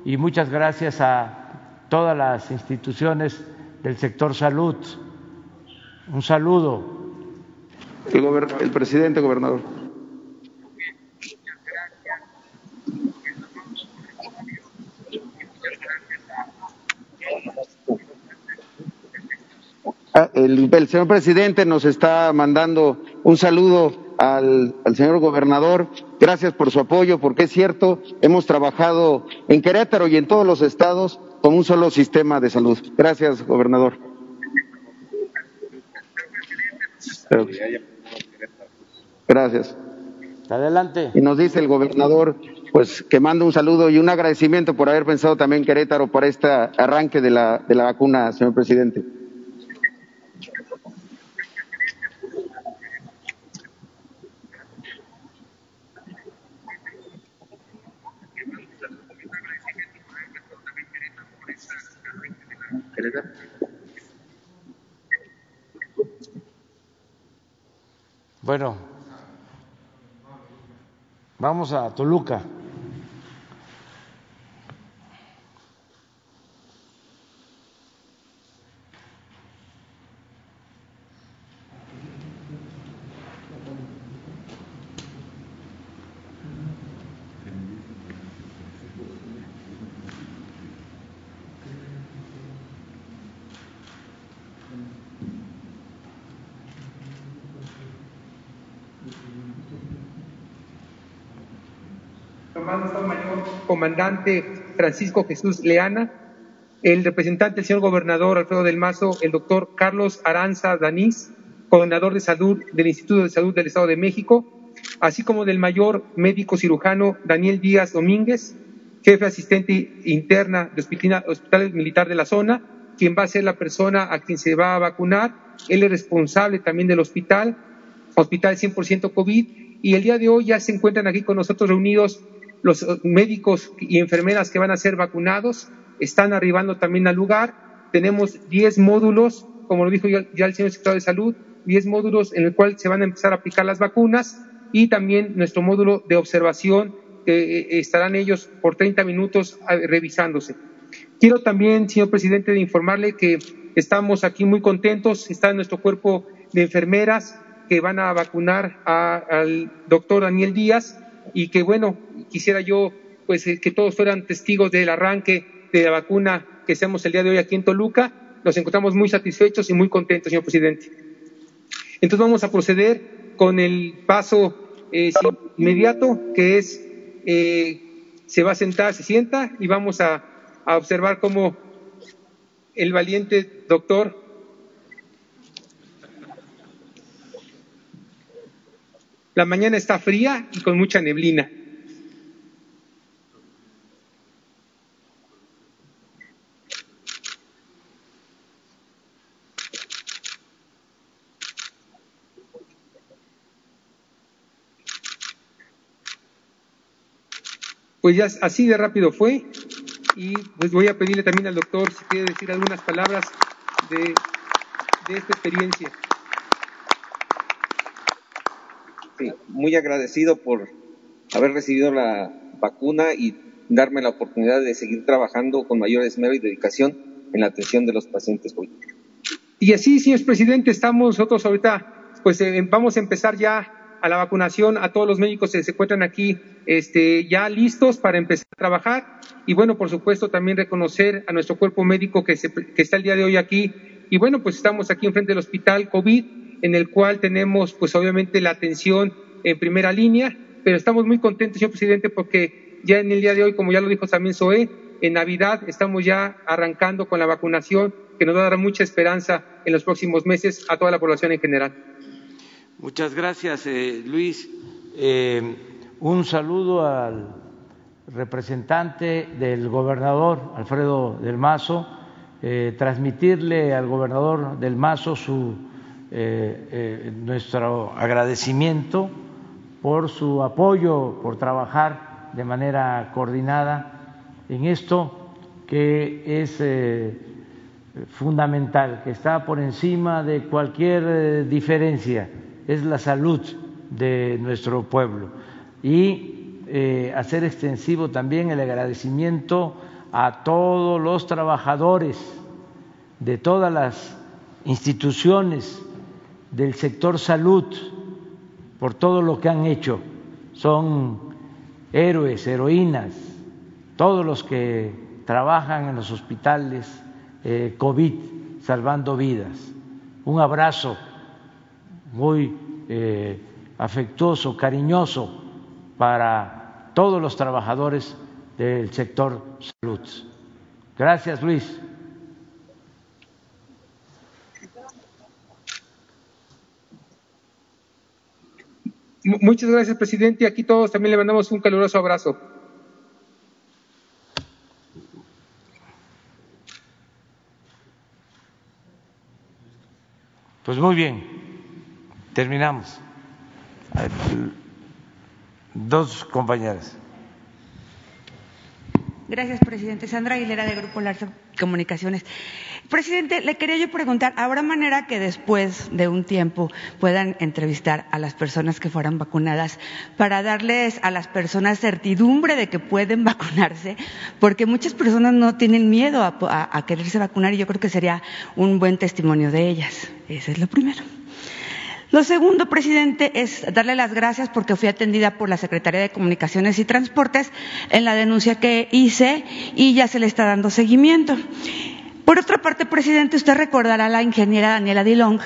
y muchas gracias a todas las instituciones del sector salud. Un saludo. El presidente, gobernador. Ah, el, señor presidente nos está mandando un saludo al, señor gobernador. Gracias por su apoyo, porque es cierto, hemos trabajado en Querétaro y en todos los estados con un solo sistema de salud. Gracias, gobernador. Gracias. Adelante. Y nos dice el gobernador, pues que manda un saludo y un agradecimiento por haber pensado también Querétaro para este arranque de la, de la vacuna, señor presidente. Bueno, vamos a Toluca. Comandante Francisco Jesús Leana, el representante, el señor gobernador Alfredo del Mazo, el doctor Carlos Aranza Danís, coordinador de salud del Instituto de Salud del Estado de México, así como del mayor médico cirujano Daniel Díaz Domínguez, jefe asistente interna de Hospital Militar de la zona, quien va a ser la persona a quien se va a vacunar. Él es responsable también del hospital, hospital 100% COVID, y el día de hoy ya se encuentran aquí con nosotros reunidos los médicos y enfermeras que van a ser vacunados están arribando también al lugar. Tenemos 10 módulos, como lo dijo ya, el señor secretario de Salud, 10 módulos en el cual se van a empezar a aplicar las vacunas y también nuestro módulo de observación que eh, estarán ellos por 30 minutos eh, revisándose. Quiero también, señor presidente, de informarle que estamos aquí muy contentos. Está nuestro cuerpo de enfermeras que van a vacunar al doctor Daniel Díaz y que bueno, quisiera yo pues eh, que todos fueran testigos del arranque de la vacuna que seamos el día de hoy aquí en Toluca. Nos encontramos muy satisfechos y muy contentos, señor presidente. Entonces vamos a proceder con el paso eh, inmediato, que es, eh, se va a sentar, se sienta y vamos a, a observar cómo el valiente doctor La mañana está fría y con mucha neblina. Pues ya así de rápido fue y pues voy a pedirle también al doctor si quiere decir algunas palabras de, de esta experiencia. muy agradecido por haber recibido la vacuna y darme la oportunidad de seguir trabajando con mayor esmero y dedicación en la atención de los pacientes Y así, señor presidente, estamos nosotros ahorita, pues eh, vamos a empezar ya a la vacunación a todos los médicos que se encuentran aquí este, ya listos para empezar a trabajar. Y bueno, por supuesto, también reconocer a nuestro cuerpo médico que, se, que está el día de hoy aquí. Y bueno, pues estamos aquí enfrente del hospital COVID en el cual tenemos, pues obviamente, la atención en primera línea, pero estamos muy contentos, señor presidente, porque ya en el día de hoy, como ya lo dijo también Zoé, en Navidad estamos ya arrancando con la vacunación, que nos va a dar mucha esperanza en los próximos meses a toda la población en general. Muchas gracias, eh, Luis. Eh, un saludo al representante del gobernador, Alfredo del Mazo, eh, transmitirle al gobernador del Mazo su nuestro agradecimiento por su apoyo, por trabajar de manera coordinada en esto que es fundamental, que está por encima de cualquier diferencia, es la salud de nuestro pueblo. Y hacer extensivo también el agradecimiento a todos los trabajadores de todas las instituciones del sector salud por todo lo que han hecho. Son héroes, heroínas, todos los que trabajan en los hospitales eh, COVID salvando vidas. Un abrazo muy eh, afectuoso, cariñoso para todos los trabajadores del sector salud. Gracias, Luis. Muchas gracias, presidente. Aquí todos también le mandamos un caluroso abrazo. Pues muy bien, terminamos. Dos compañeras. Gracias, presidente. Sandra Aguilera, de Grupo Larsa Comunicaciones. Presidente, le quería yo preguntar, ¿habrá manera que después de un tiempo puedan entrevistar a las personas que fueran vacunadas para darles a las personas certidumbre de que pueden [laughs] vacunarse? Porque muchas personas no tienen miedo a, a quererse vacunar y yo creo que sería un buen testimonio de ellas. Ese es lo primero. Lo segundo, presidente, es darle las gracias porque fui atendida por la Secretaría de Comunicaciones y Transportes en la denuncia que hice y ya se le está dando seguimiento. Por otra parte, presidente, usted recordará a la ingeniera Daniela Dilong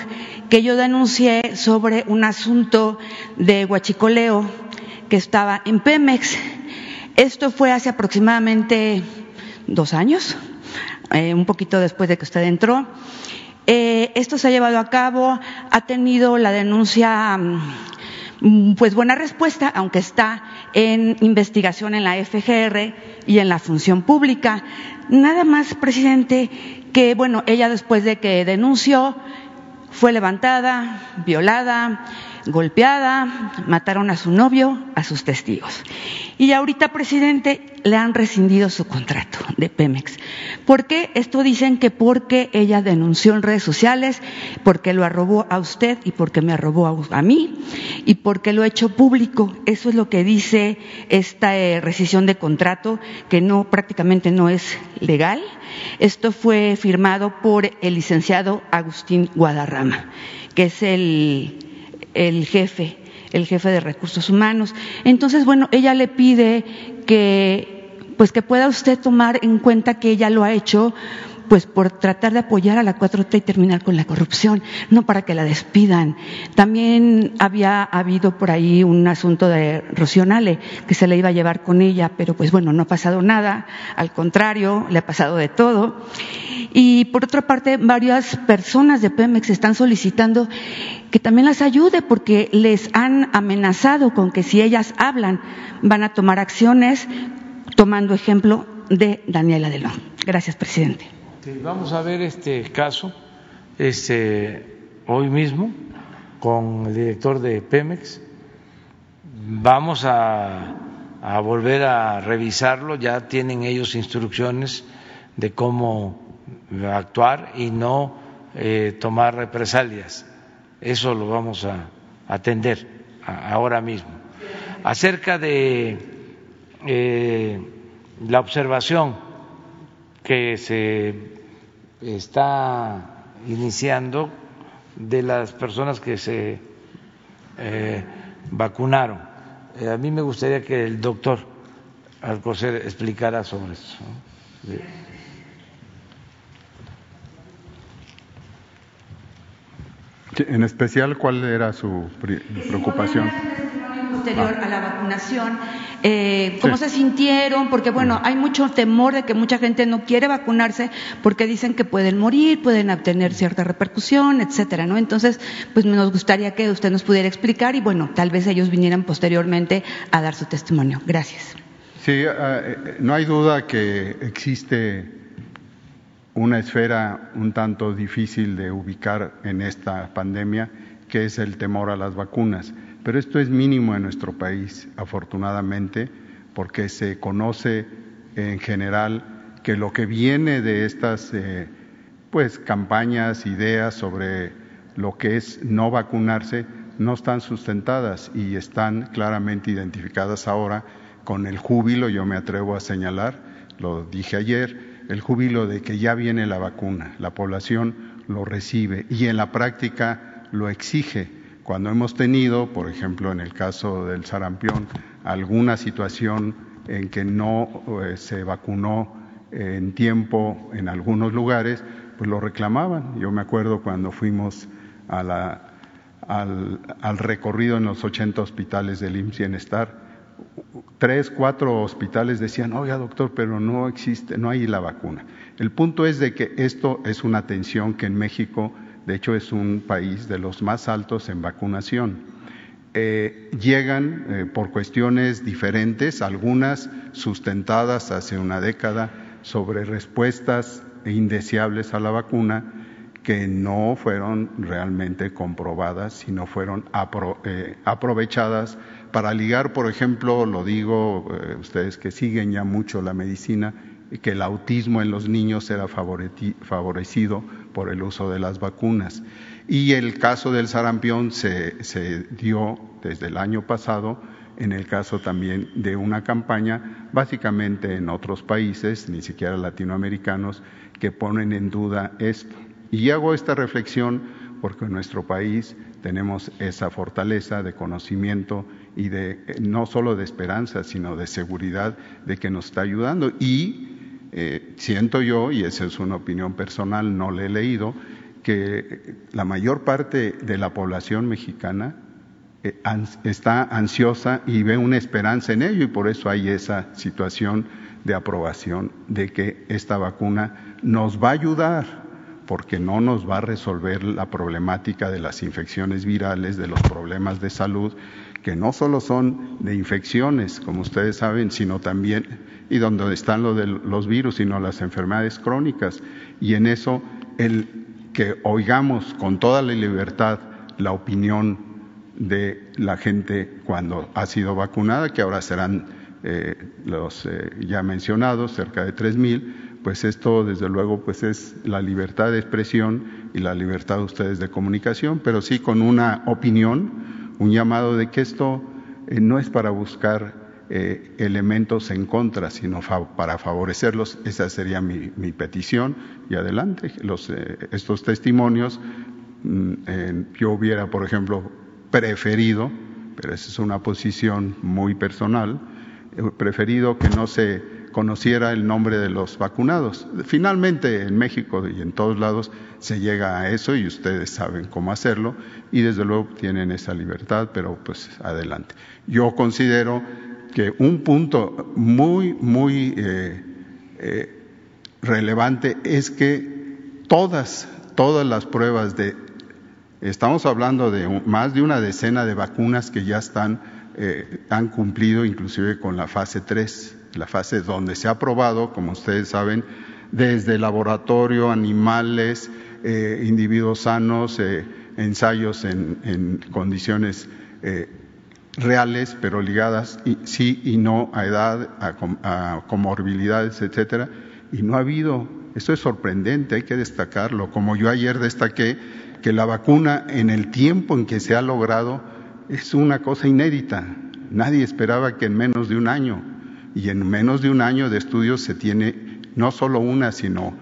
que yo denuncié sobre un asunto de huachicoleo que estaba en Pemex. Esto fue hace aproximadamente dos años, eh, un poquito después de que usted entró. Eh, esto se ha llevado a cabo, ha tenido la denuncia, mm, pues buena respuesta, aunque está en investigación en la FGR y en la función pública. Nada más, presidente, que bueno, ella después de que denunció, fue levantada, violada, golpeada, mataron a su novio, a sus testigos. Y ahorita, presidente, le han rescindido su contrato de Pemex. ¿Por qué? Esto dicen que porque ella denunció en redes sociales, porque lo arrobó a usted y porque me arrobó a, mí y porque lo ha hecho público. Eso es lo que dice esta eh, rescisión de contrato, que no prácticamente no es legal. Esto fue firmado por el licenciado Agustín Guadarrama, que es el el jefe, el jefe de recursos humanos. Entonces, bueno, ella le pide que pues que pueda usted tomar en cuenta que ella lo ha hecho pues por tratar de apoyar a la 4T y terminar con la corrupción, no para que la despidan. También había habido por ahí un asunto de Rocionale que se le iba a llevar con ella, pero pues bueno, no ha pasado nada, al contrario, le ha pasado de todo. Y por otra parte, varias personas de Pemex están solicitando que también las ayude porque les han amenazado con que si ellas hablan van a tomar acciones, tomando ejemplo de Daniela Delón. Gracias, presidente. vamos a ver este caso este, hoy mismo con el director de Pemex. Vamos a, volver a revisarlo, ya tienen ellos instrucciones de cómo actuar y no eh, tomar represalias. Eso lo vamos a atender ahora mismo. Acerca de eh, la observación que se está iniciando de las personas que se eh, vacunaron. a mí me gustaría que el doctor Alcocer explicara sobre eso. En especial, ¿cuál era su preocupación? posterior a la vacunación, eh, cómo se sintieron, porque bueno, hay mucho temor de que mucha gente no quiere vacunarse porque dicen que pueden morir, pueden obtener cierta repercusión, etcétera, ¿no? Entonces, pues nos gustaría que usted nos pudiera explicar y bueno, tal vez ellos vinieran posteriormente a dar su testimonio. Gracias. Sí, eh, no hay duda que existe una esfera un tanto difícil de ubicar en esta pandemia, que es el temor a las vacunas. Pero esto es mínimo en nuestro país, afortunadamente, porque se conoce en general que lo que viene de estas eh, pues campañas, ideas sobre lo que es no vacunarse, no están sustentadas y están claramente identificadas ahora con el júbilo, yo me atrevo a señalar, lo dije ayer, el júbilo de que ya viene la vacuna, la población lo recibe y en la práctica lo exige. Cuando hemos tenido, por ejemplo, en el caso del sarampión, alguna situación en que no eh, se vacunó en tiempo en algunos lugares, pues lo reclamaban. Yo me acuerdo cuando fuimos al, al, recorrido en los 80 hospitales del IMSS Bienestar, tres, cuatro hospitales decían, oiga doctor, pero no existe, no hay la vacuna. El punto es de que esto es una tensión que en México, de hecho, es un país de los más altos en vacunación. Eh, llegan eh, por cuestiones diferentes, algunas sustentadas hace una década sobre respuestas indeseables a la vacuna, que no fueron realmente comprobadas, sino fueron eh, aprovechadas para ligar, por ejemplo, lo digo, eh, ustedes que siguen ya mucho la medicina, que el autismo en los niños era favorecido por el uso de las vacunas. Y el caso del sarampión se, se dio desde el año pasado en el caso también de una campaña, básicamente en otros países, ni siquiera latinoamericanos, que ponen en duda esto. Y hago esta reflexión porque en nuestro país tenemos esa fortaleza de conocimiento y de no solo de esperanza, sino de seguridad de que nos está ayudando. Y eh, siento yo, y esa es una opinión personal, no le he leído, que la mayor parte de la población mexicana eh, está ansiosa y ve una esperanza en ello y por eso hay esa situación de aprobación de que esta vacuna nos va a ayudar porque no nos va a resolver la problemática de las infecciones virales, de los problemas de salud, que no solo son de infecciones, como ustedes saben, sino también, y donde están lo de los virus, sino las enfermedades crónicas. Y en eso, el que oigamos con toda la libertad la opinión de la gente cuando ha sido vacunada, que ahora serán eh, los eh, ya mencionados, cerca de tres mil, pues esto desde luego pues es la libertad de expresión y la libertad de ustedes de comunicación, pero sí con una opinión, un llamado de que esto eh, no es para buscar elementos en contra, sino para favorecerlos. Esa sería mi, petición y adelante. Los, estos testimonios, mm, yo hubiera, por ejemplo, preferido, pero esa es una posición muy personal, preferido que no se conociera el nombre de los vacunados. Finalmente en México y en todos lados se llega a eso y ustedes saben cómo hacerlo y desde luego tienen esa libertad, pero pues adelante. Yo considero que un punto muy, muy eh, eh, relevante es que todas, todas las pruebas de Estamos hablando de más de una decena de vacunas que ya están, eh, han cumplido inclusive con la fase 3, la fase donde se ha probado, como ustedes saben, desde laboratorio, animales, eh, individuos sanos, eh, ensayos en, condiciones reales, pero ligadas sí y no a edad, a, a comorbilidades, etcétera, y no ha habido. Esto es sorprendente, hay que destacarlo. Como yo ayer destaqué que la vacuna en el tiempo en que se ha logrado es una cosa inédita. Nadie esperaba que en menos de un año, y en menos de un año de estudios se tiene no solo una, sino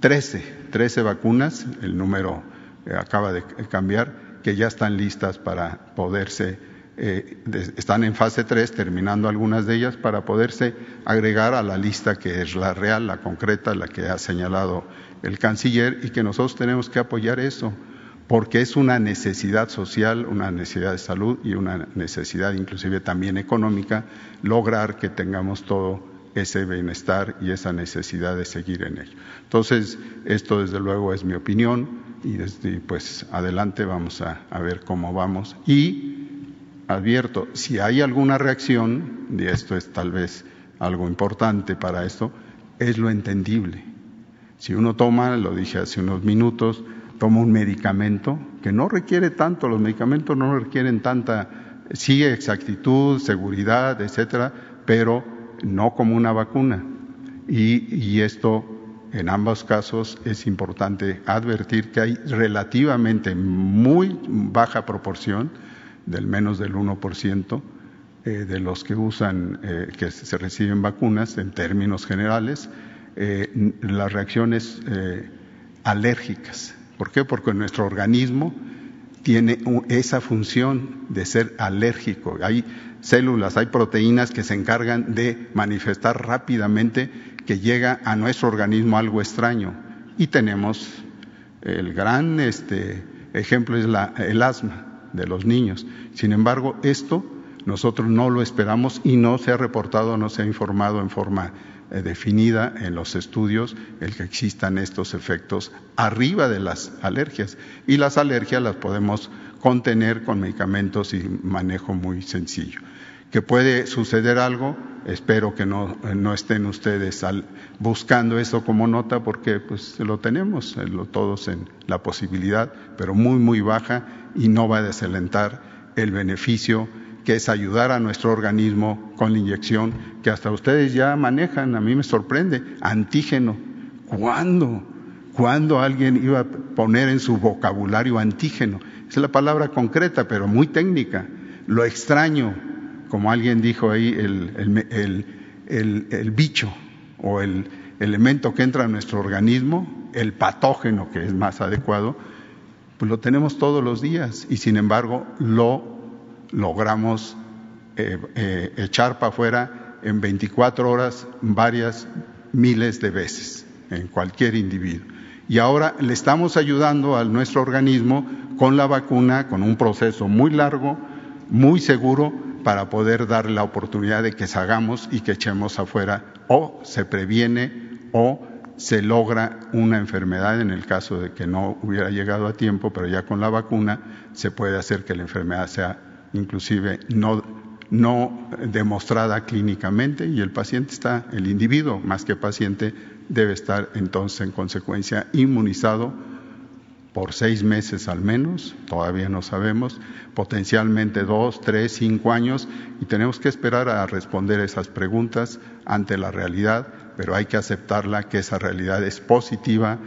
trece, trece vacunas, el número eh, acaba de cambiar, que ya están listas para poderse, eh, están en fase 3, terminando algunas de ellas, para poderse agregar a la lista que es la real, la concreta, la que ha señalado el canciller y que nosotros tenemos que apoyar eso, porque es una necesidad social, una necesidad de salud y una necesidad inclusive también económica lograr que tengamos todo ese bienestar y esa necesidad de seguir en ello. Entonces, esto desde luego es mi opinión y desde pues adelante vamos a, a ver cómo vamos y advierto, si hay alguna reacción, y esto es tal vez algo importante para esto, es lo entendible si uno toma, lo dije hace unos minutos, toma un medicamento que no requiere tanto, los medicamentos no requieren tanta, sí, exactitud, seguridad, etcétera, pero no como una vacuna. Y, esto, en ambos casos, es importante advertir que hay relativamente muy baja proporción, del menos del 1%, eh, de los que usan, eh, que se reciben vacunas en términos generales, eh, las reacciones eh, alérgicas. ¿Por qué? Porque nuestro organismo tiene esa función de ser alérgico. Hay células, hay proteínas que se encargan de manifestar rápidamente que llega a nuestro organismo algo extraño. Y tenemos el gran este, ejemplo es el asma de los niños. Sin embargo, esto nosotros no lo esperamos y no se ha reportado, no se ha informado en forma definida en los estudios el que existan estos efectos arriba de las alergias. Y las alergias las podemos contener con medicamentos y manejo muy sencillo. que puede suceder algo, espero que no, no estén ustedes buscando eso como nota porque pues lo tenemos lo, todos en la posibilidad, pero muy, muy baja y no va a desalentar el beneficio que es ayudar a nuestro organismo con la inyección que hasta ustedes ya manejan, a mí me sorprende, antígeno. ¿Cuándo? ¿Cuándo alguien iba a poner en su vocabulario antígeno? Es la palabra concreta, pero muy técnica. Lo extraño, como alguien dijo ahí, el, el, el, el bicho o el elemento que entra a nuestro organismo, el patógeno, que es más adecuado, pues lo tenemos todos los días y sin embargo lo logramos eh, eh, echar para afuera en 24 horas varias miles de veces en cualquier individuo. Y ahora le estamos ayudando a nuestro organismo con la vacuna, con un proceso muy largo, muy seguro, para poder darle la oportunidad de que salgamos y que echemos afuera o se previene o se logra una enfermedad en el caso de que no hubiera llegado a tiempo, pero ya con la vacuna se puede hacer que la enfermedad sea inclusive no, no demostrada clínicamente y el paciente está, el individuo más que paciente, debe estar entonces en consecuencia inmunizado por seis meses al menos, todavía no sabemos, potencialmente dos, tres, cinco años, y tenemos que esperar a responder esas preguntas ante la realidad, pero hay que aceptarla que esa realidad es positiva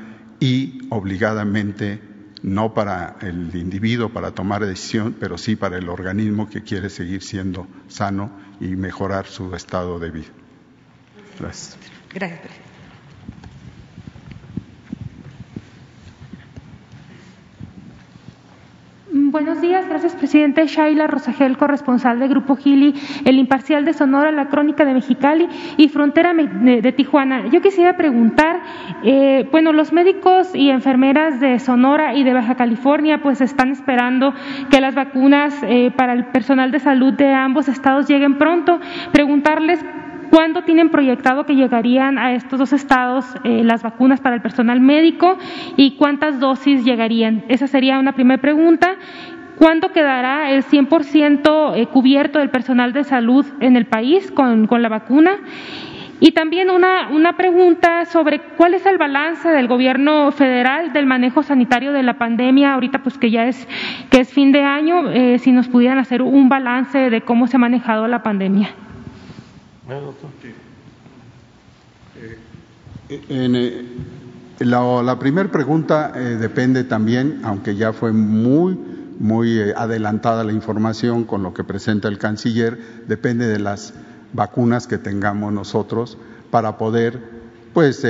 y obligadamente no para el individuo para tomar decisión, pero sí para el organismo que quiere seguir siendo sano y mejorar su estado de vida. Gracias. Gracias. Buenos días, gracias presidente. Shaila Rosagel, corresponsal de Grupo Gili, El Imparcial de Sonora, La Crónica de Mexicali y Frontera de, Tijuana. Yo quisiera preguntar, eh, bueno, los médicos y enfermeras de Sonora y de Baja California pues están esperando que las vacunas eh, para el personal de salud de ambos estados lleguen pronto. Preguntarles ¿Cuándo tienen proyectado que llegarían a estos dos estados eh, las vacunas para el personal médico y cuántas dosis llegarían? Esa sería una primera pregunta. ¿Cuándo quedará el 100% eh, cubierto del personal de salud en el país con, la vacuna? Y también una, una, pregunta sobre cuál es el balance del gobierno federal del manejo sanitario de la pandemia, ahorita pues que ya es, que es fin de año, eh, si nos pudieran hacer un balance de cómo se ha manejado la pandemia. Eh, en, eh, la, primera pregunta eh, depende también, aunque ya fue muy, muy adelantada la información con lo que presenta el canciller, depende de las vacunas que tengamos nosotros para poder, pues,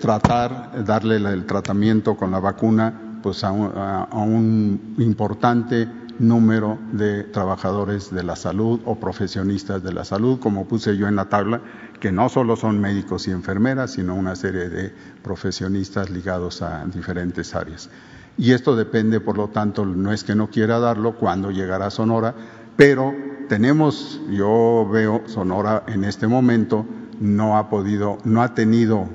tratar, darle el tratamiento con la vacuna, pues, a un importante número de trabajadores de la salud o profesionistas de la salud, como puse yo en la tabla, que no solo son médicos y enfermeras, sino una serie de profesionistas ligados a diferentes áreas. Y esto depende, por lo tanto, no es que no quiera darlo cuando llegará a Sonora, pero tenemos, yo veo Sonora en este momento no ha podido, no ha tenido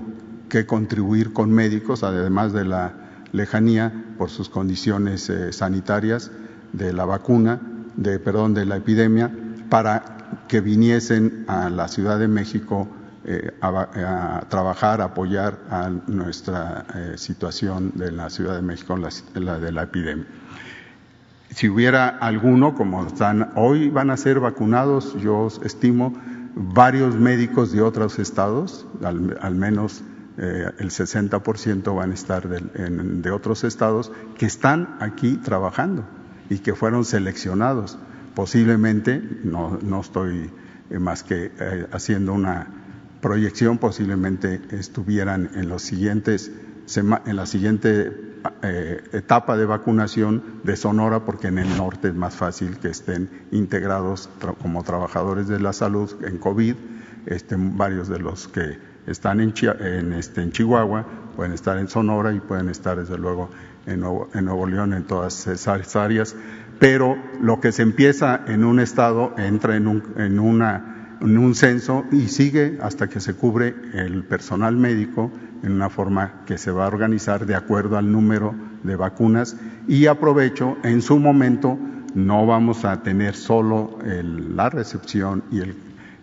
que contribuir con médicos, además de la lejanía por sus condiciones eh, sanitarias de la vacuna, de, perdón, de la epidemia, para que viniesen a la Ciudad de México eh, a, trabajar, a apoyar a nuestra eh, situación de la Ciudad de México, la, de la epidemia. Si hubiera alguno, como están hoy, van a ser vacunados, yo estimo, varios médicos de otros estados, al, menos eh, el 60% van a estar de otros estados, que están aquí trabajando y que fueron seleccionados. Posiblemente, no, no estoy eh, más que eh, haciendo una proyección, posiblemente estuvieran en los siguientes en la siguiente eh, etapa de vacunación de Sonora, porque en el norte es más fácil que estén integrados como trabajadores de la salud en COVID. Estén varios de los que están en, en, este, en Chihuahua pueden estar en Sonora y pueden estar desde luego en Nuevo, León, en todas esas áreas, pero lo que se empieza en un estado entra en un, en, una, en un censo y sigue hasta que se cubre el personal médico en una forma que se va a organizar de acuerdo al número de vacunas y aprovecho en su momento no vamos a tener solo la recepción y, el,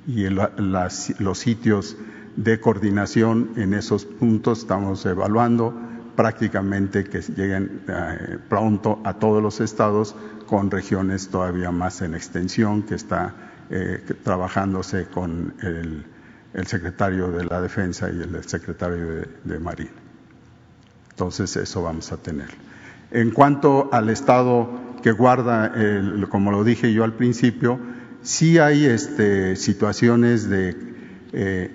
y los sitios de coordinación en esos puntos. Estamos evaluando prácticamente que lleguen eh, pronto a todos los estados con regiones todavía más en extensión que está eh, trabajándose con el, secretario de la Defensa y el secretario de, Marina. Entonces eso vamos a tener. En cuanto al estado que guarda, como lo dije yo al principio, sí hay este, situaciones de eh,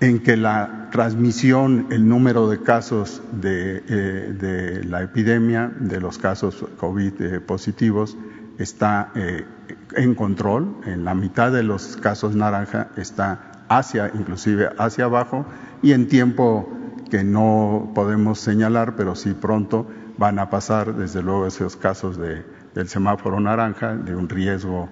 en que la transmisión, el número de casos de, eh, la epidemia, de los casos COVID eh, positivos, está eh, en control. En la mitad de los casos naranja está hacia, inclusive hacia abajo, y en tiempo que no podemos señalar, pero sí pronto van a pasar, desde luego, esos casos de, del semáforo naranja, de un riesgo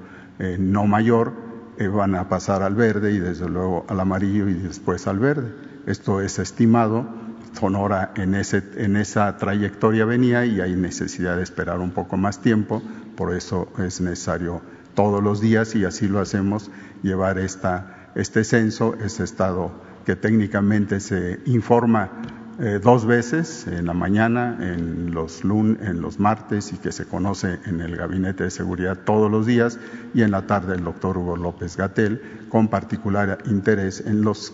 no mayor, eh, van a pasar al verde y desde luego al amarillo y después al verde. Esto es estimado. Sonora en, ese, en esa trayectoria venía y hay necesidad de esperar un poco más tiempo, por eso es necesario todos los días y así lo hacemos, llevar esta, este censo, ese estado que técnicamente se informa eh, dos veces, en la mañana, en los, en los martes y que se conoce en el Gabinete de Seguridad todos los días y en la tarde el doctor Hugo López Gatel, con particular interés en los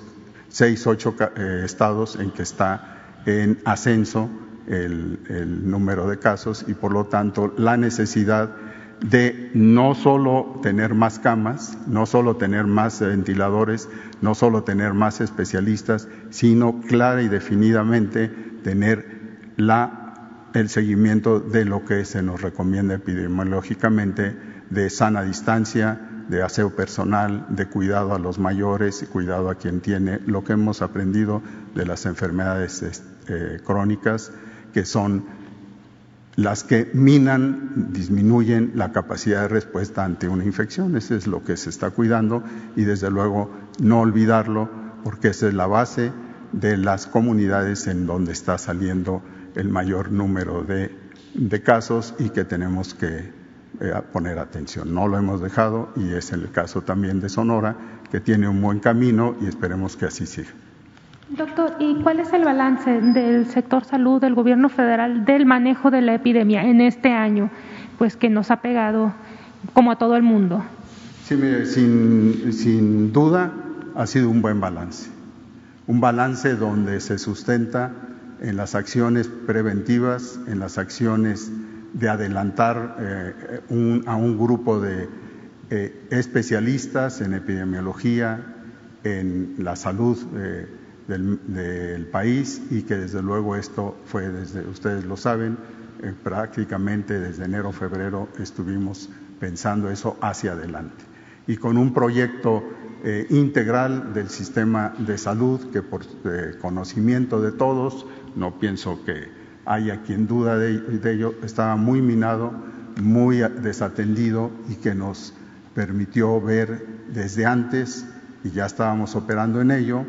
seis, ocho eh, estados en que está en ascenso el, el número de casos y por lo tanto la necesidad de no solo tener más camas, no solo tener más ventiladores, no solo tener más especialistas, sino clara y definidamente tener la, el seguimiento de lo que se nos recomienda epidemiológicamente de sana distancia, de aseo personal, de cuidado a los mayores cuidado a quien tiene lo que hemos aprendido de las enfermedades este, crónicas que son las que minan, disminuyen la capacidad de respuesta ante una infección. Eso es lo que se está cuidando y desde luego no olvidarlo porque esa es la base de las comunidades en donde está saliendo el mayor número de, casos y que tenemos que eh, poner atención. No lo hemos dejado y es el caso también de Sonora, que tiene un buen camino y esperemos que así siga. Doctor, ¿y cuál es el balance del sector salud del gobierno federal del manejo de la epidemia en este año, pues que nos ha pegado como a todo el mundo? Sí, mire, sin, sin duda ha sido un buen balance. Un balance donde se sustenta en las acciones preventivas, en las acciones de adelantar eh, a un grupo de eh, especialistas en epidemiología, en la salud eh, del, país y que desde luego esto fue desde, ustedes lo saben, eh, prácticamente desde enero, febrero estuvimos pensando eso hacia adelante. Y con un proyecto eh, integral del sistema de salud que por conocimiento de todos, no pienso que haya quien duda de ello, estaba muy minado, muy desatendido y que nos permitió ver desde antes, y ya estábamos operando en ello,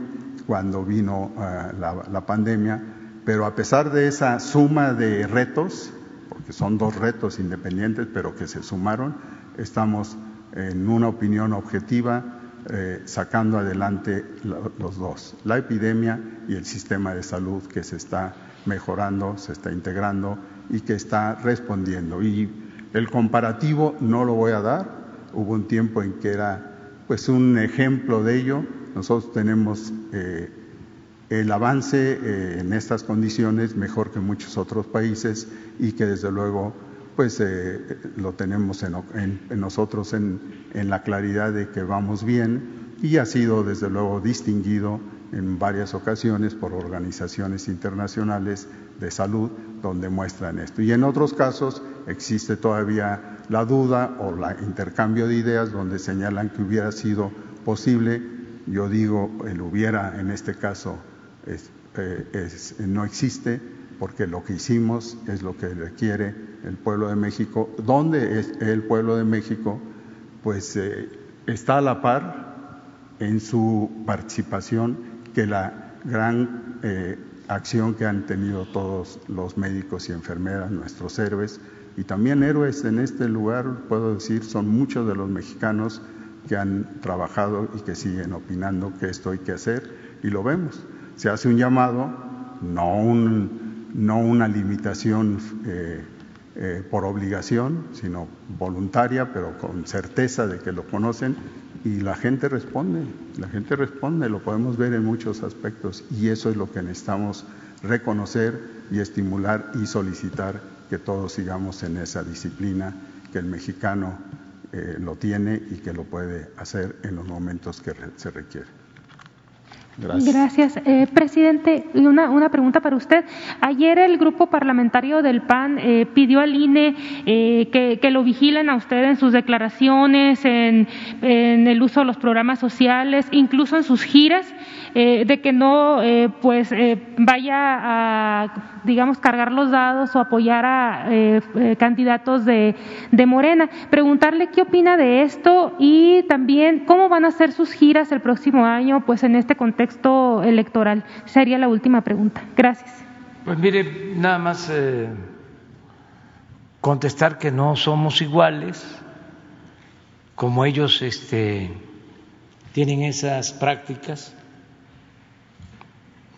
cuando vino eh, la, pandemia, pero a pesar de esa suma de retos, porque son dos retos independientes, pero que se sumaron, estamos en una opinión objetiva eh, sacando adelante los dos, la epidemia y el sistema de salud que se está mejorando, se está integrando y que está respondiendo. Y el comparativo no lo voy a dar, hubo un tiempo en que era pues un ejemplo de ello, nosotros tenemos eh, el avance eh, en estas condiciones mejor que muchos otros países y que desde luego pues eh, lo tenemos en, nosotros en, la claridad de que vamos bien y ha sido desde luego distinguido en varias ocasiones por organizaciones internacionales de salud donde muestran esto. Y en otros casos existe todavía la duda o el intercambio de ideas donde señalan que hubiera sido posible yo digo, el hubiera en este caso eh, no existe porque lo que hicimos es lo que requiere el pueblo de México. ¿Dónde es el pueblo de México? Pues eh, está a la par en su participación que la gran eh, acción que han tenido todos los médicos y enfermeras, nuestros héroes, Y también héroes en este lugar, puedo decir, son muchos de los mexicanos que han trabajado y que siguen opinando que esto hay que hacer y lo vemos. Se hace un llamado, no, un, no una limitación eh, eh, por obligación, sino voluntaria, pero con certeza de que lo conocen y la gente responde, la gente responde, lo podemos ver en muchos aspectos y eso es lo que necesitamos reconocer y estimular y solicitar que todos sigamos en esa disciplina, que el mexicano eh, lo tiene y que lo puede hacer en los momentos que se requiere. Gracias. Gracias. Eh, presidente, una, una pregunta para usted. Ayer el grupo parlamentario del PAN eh, pidió al INE eh, que, que, lo vigilen a usted en sus declaraciones, en, en, el uso de los programas sociales, incluso en sus giras, eh, de que no eh, pues vaya a, digamos, cargar los dados o apoyar a candidatos de, de Morena. Preguntarle qué opina de esto y también cómo van a ser sus giras el próximo año, pues en este contexto contexto electoral? Sería la última pregunta. Gracias. Pues mire, nada más eh, contestar que no somos iguales, como ellos este, tienen esas prácticas,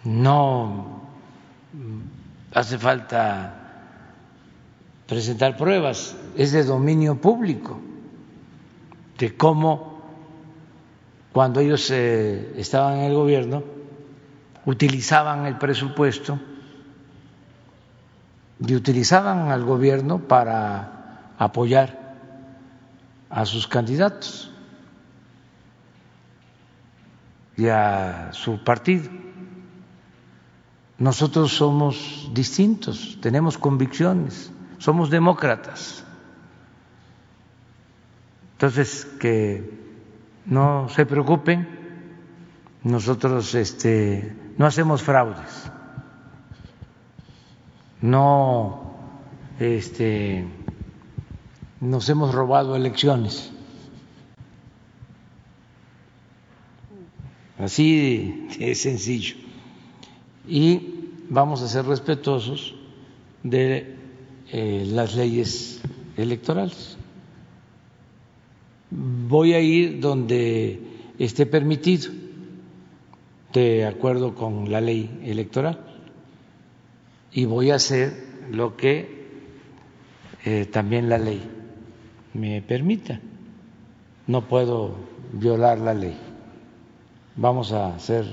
no hace falta presentar pruebas, es de dominio público de cómo cuando ellos eh, estaban en el gobierno, utilizaban el presupuesto y utilizaban al gobierno para apoyar a sus candidatos y a su partido. Nosotros somos distintos, tenemos convicciones, somos demócratas. Entonces, que no se preocupen, nosotros este, no hacemos fraudes, no este, nos hemos robado elecciones. Así es sencillo. Y vamos a ser respetuosos de eh, las leyes electorales voy a ir donde esté permitido, de acuerdo con la ley electoral, y voy a hacer lo que eh, también la ley me permita. No puedo violar la ley. Vamos a ser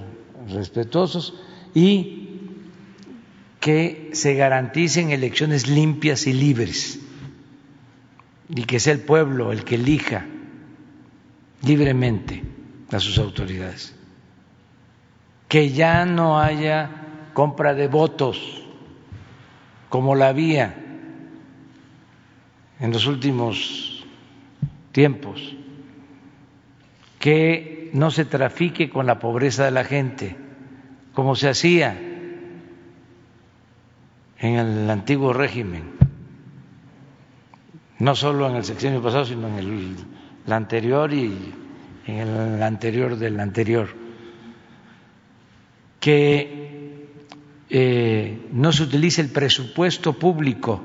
respetuosos y que se garanticen elecciones limpias y libres y que sea el pueblo el que elija libremente a sus autoridades, que ya no haya compra de votos como la había en los últimos tiempos, que no se trafique con la pobreza de la gente como se hacía en el antiguo régimen, no solo en el sexenio pasado, sino en el anterior y en el anterior del anterior, que eh, no se utilice el presupuesto público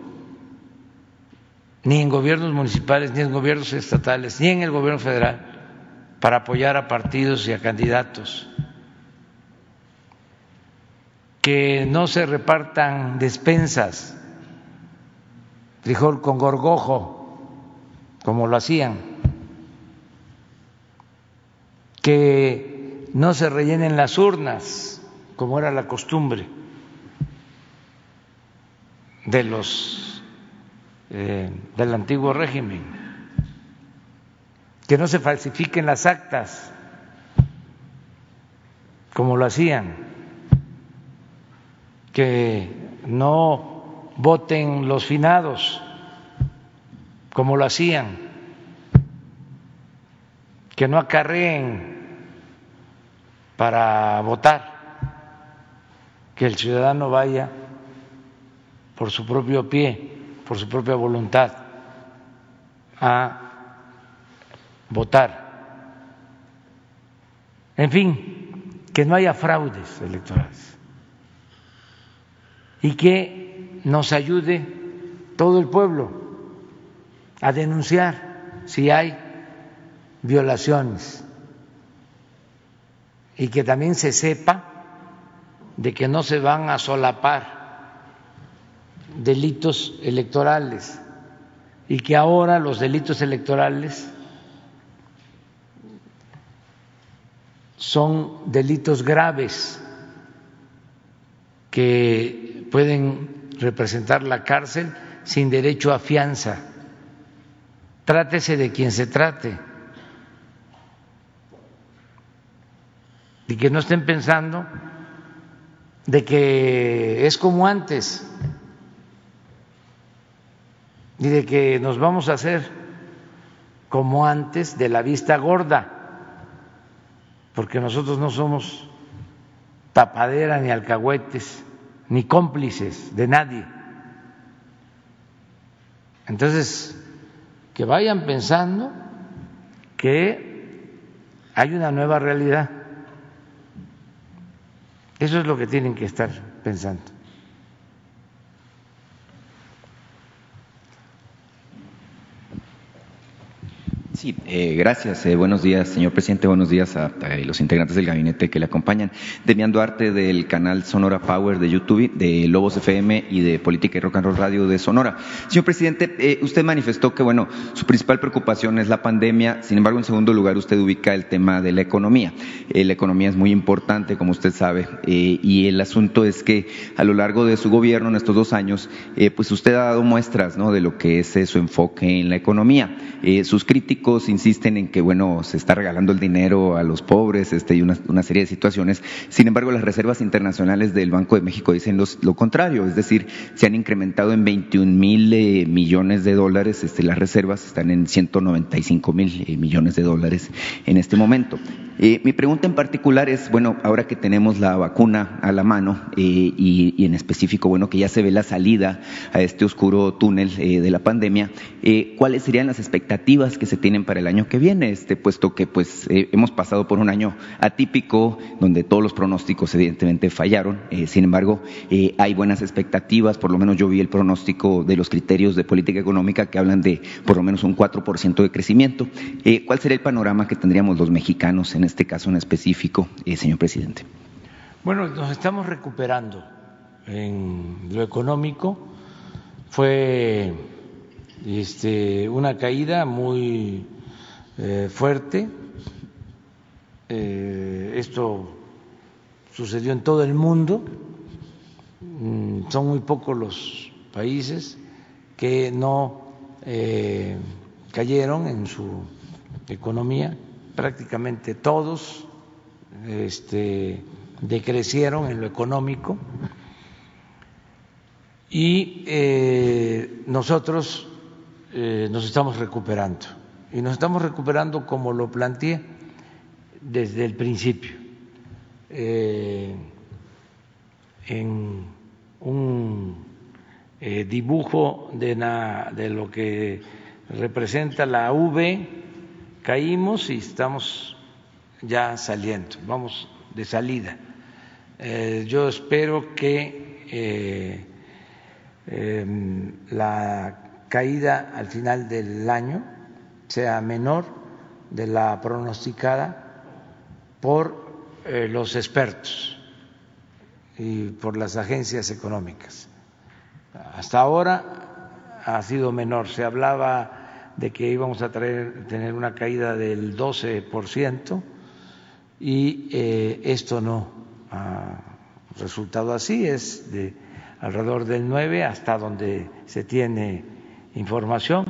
ni en gobiernos municipales, ni en gobiernos estatales, ni en el gobierno federal para apoyar a partidos y a candidatos, que no se repartan despensas, frijol con gorgojo, como lo hacían. Que no se rellenen las urnas, como era la costumbre de los eh, del antiguo régimen, que no se falsifiquen las actas, como lo hacían, que no voten los finados, como lo hacían, que no acarreen para votar, que el ciudadano vaya por su propio pie, por su propia voluntad a votar. En fin, que no haya fraudes electorales y que nos ayude todo el pueblo a denunciar si hay violaciones y que también se sepa de que no se van a solapar delitos electorales y que ahora los delitos electorales son delitos graves que pueden representar la cárcel sin derecho a fianza. Trátese de quien se trate. Y que no estén pensando de que es como antes y de que nos vamos a hacer como antes de la vista gorda, porque nosotros no somos tapadera ni alcahuetes ni cómplices de nadie. Entonces, que vayan pensando que hay una nueva realidad. Eso es lo que tienen que estar pensando. Eh, gracias. Eh, buenos días, señor presidente. Buenos días a, a, los integrantes del gabinete que le acompañan. Demian Duarte del canal Sonora Power de YouTube, de Lobos FM y de Política y Rock and Roll Radio de Sonora. Señor presidente, eh, usted manifestó que, bueno, su principal preocupación es la pandemia. Sin embargo, en segundo lugar, usted ubica el tema de la economía. la economía es muy importante, como usted sabe, y el asunto es que a lo largo de su gobierno, en estos dos años, pues usted ha dado muestras, ¿no?, de lo que es su enfoque en la economía. sus críticos insisten en que, bueno, se está regalando el dinero a los pobres este, y una, serie de situaciones. Sin embargo, las reservas internacionales del Banco de México dicen lo contrario, es decir, se han incrementado en 21 mil eh, millones de dólares, este, las reservas están en 195 mil eh, millones de dólares en este momento. Eh, mi pregunta en particular es, bueno, ahora que tenemos la vacuna a la mano eh, y, en específico, bueno, que ya se ve la salida a este oscuro túnel eh, de la pandemia, ¿cuáles serían las expectativas que se tienen para el año que viene? Este, puesto que pues hemos pasado por un año atípico donde todos los pronósticos evidentemente fallaron. sin embargo, hay buenas expectativas, por lo menos yo vi el pronóstico de los criterios de política económica que hablan de por lo menos un 4% de crecimiento. ¿Cuál sería el panorama que tendríamos los mexicanos en este caso en específico, eh, señor presidente? Bueno, nos estamos recuperando en lo económico. Fue este, una caída muy eh, fuerte. Eh, esto sucedió en todo el mundo. Mm, son muy pocos los países que no eh, cayeron en su economía prácticamente todos este, decrecieron en lo económico. Y eh, nosotros eh, nos estamos recuperando. Y nos estamos recuperando como lo planteé desde el principio. Eh, en un dibujo de, na, de lo que representa la V caímos y estamos ya saliendo, vamos de salida. Eh, yo espero que eh, eh, la caída al final del año sea menor de la pronosticada por eh, los expertos y por las agencias económicas. Hasta ahora ha sido menor. Se hablaba de que íbamos a traer, tener una caída del 12% y eh, esto no ha resultado así, es de alrededor del 9 hasta donde se tiene información,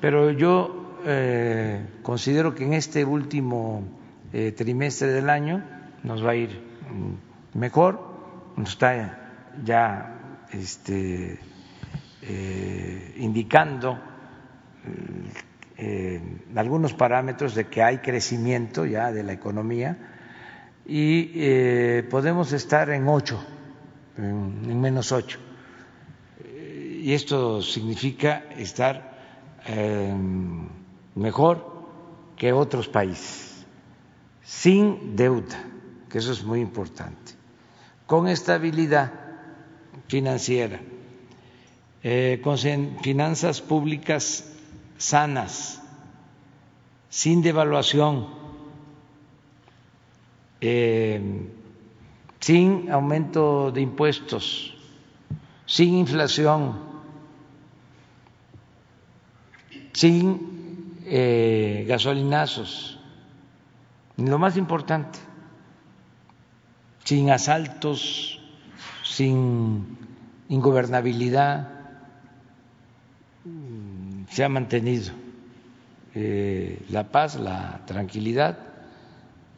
pero yo eh, considero que en este último eh, trimestre del año nos va a ir mm, mejor, nos está ya este, indicando eh, algunos parámetros de que hay crecimiento ya de la economía y eh, podemos estar en ocho, en, en menos ocho. Y esto significa estar eh, mejor que otros países, sin deuda, que eso es muy importante, con estabilidad financiera, eh, con finanzas públicas sanas, sin devaluación, eh, sin aumento de impuestos, sin inflación, sin eh, gasolinazos, lo más importante, sin asaltos, sin ingobernabilidad, se ha mantenido eh, la paz, la tranquilidad.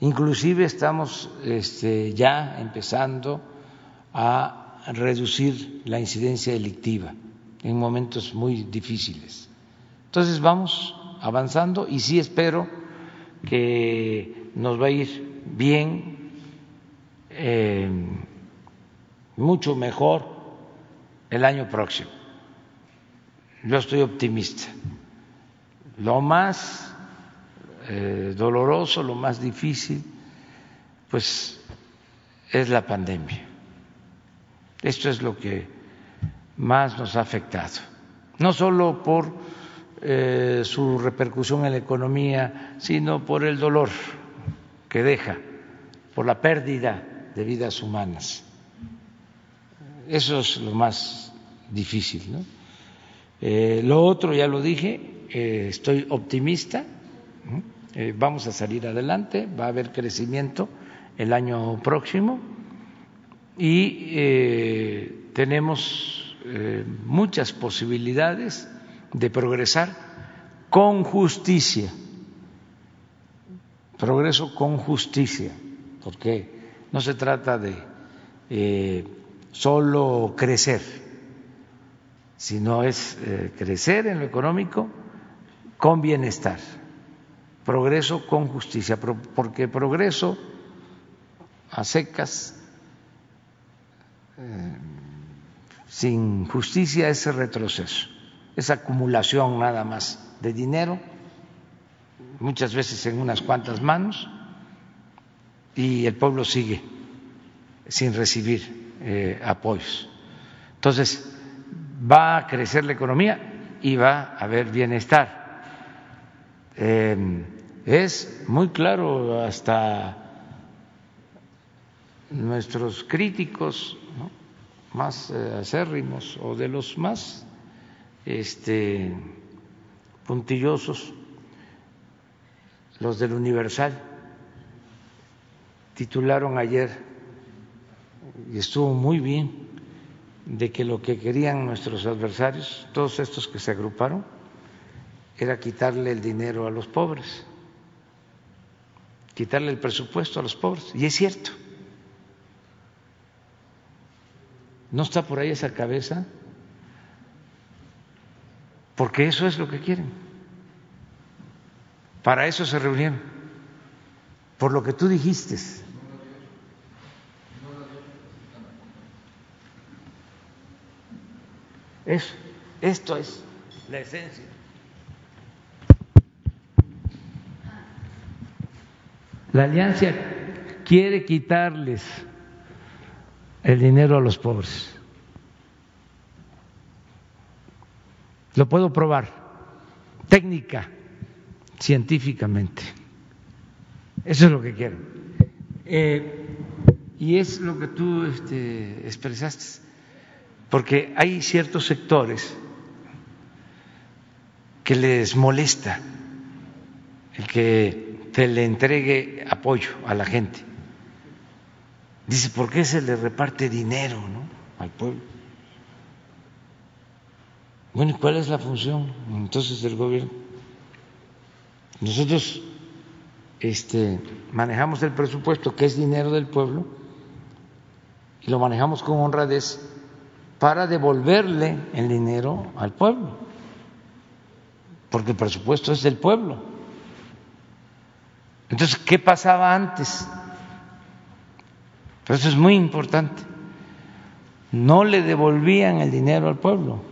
Inclusive estamos este, ya empezando a reducir la incidencia delictiva en momentos muy difíciles. Entonces vamos avanzando y sí espero que nos va a ir bien, eh, mucho mejor el año próximo. Yo estoy optimista. Lo más eh, doloroso, lo más difícil, pues es la pandemia. Esto es lo que más nos ha afectado, no solo por eh, su repercusión en la economía, sino por el dolor que deja, por la pérdida de vidas humanas. Eso es lo más difícil. ¿no? Eh, lo otro, ya lo dije, eh, estoy optimista, vamos a salir adelante, va a haber crecimiento el año próximo y tenemos muchas posibilidades de progresar con justicia, progreso con justicia, porque no se trata de eh, solo crecer, sino es eh, crecer en lo económico con bienestar, progreso con justicia, porque progreso a secas, eh, sin justicia es retroceso esa acumulación nada más de dinero, muchas veces en unas cuantas manos, y el pueblo sigue sin recibir eh, apoyos. Entonces, va a crecer la economía y va a haber bienestar. Em, es muy claro hasta nuestros críticos más eh, acérrimos o de los más este, puntillosos, los del Universal, titularon ayer, y estuvo muy bien, de que lo que querían nuestros adversarios, todos estos que se agruparon, era quitarle el dinero a los pobres, quitarle el presupuesto a los pobres. Y es cierto. ¿No está por ahí esa cabeza porque eso es lo que quieren. Para eso se reunieron, por lo que tú dijiste. Eso, esto es la esencia. La alianza quiere quitarles el dinero a los pobres. Lo puedo probar técnica, científicamente. Eso es lo que quiero. Eh, y es lo que tú este, expresaste, porque hay ciertos sectores que les molesta el que se le entregue apoyo a la gente. Dice, ¿por qué se le reparte dinero ¿no? al pueblo? Bueno, ¿y cuál es la función entonces del gobierno? Nosotros este, manejamos el presupuesto, que es dinero del pueblo, y lo manejamos con honradez para devolverle el dinero al pueblo, porque el presupuesto es del pueblo. Entonces, ¿qué pasaba antes? Eso es muy importante. No le devolvían el dinero al pueblo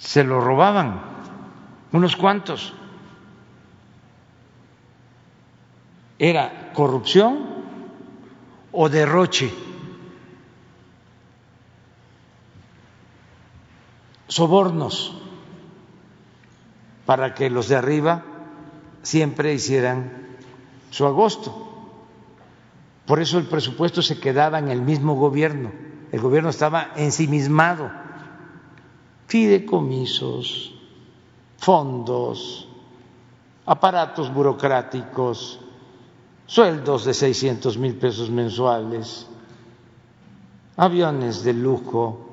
se lo robaban, unos cuantos. Era corrupción o derroche. Sobornos para que los de arriba siempre hicieran su agosto. Por eso el presupuesto se quedaba en el mismo gobierno. El gobierno estaba ensimismado. Fideicomisos, fondos, aparatos burocráticos, sueldos de 600 mil pesos mensuales, aviones de lujo,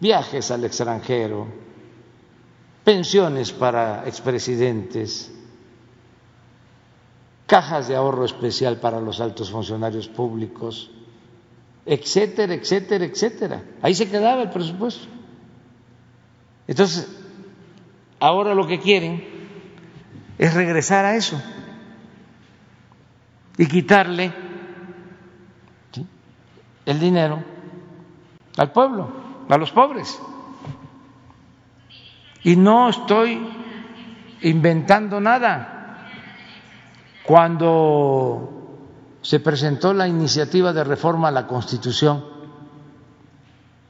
viajes al extranjero, pensiones para expresidentes, cajas de ahorro especial para los altos funcionarios públicos, etcétera, etcétera, etcétera. Ahí se quedaba el presupuesto. Entonces, ahora lo que quieren es regresar a eso y quitarle el dinero al pueblo, a los pobres. Y no estoy inventando nada. Cuando se presentó la iniciativa de reforma a la Constitución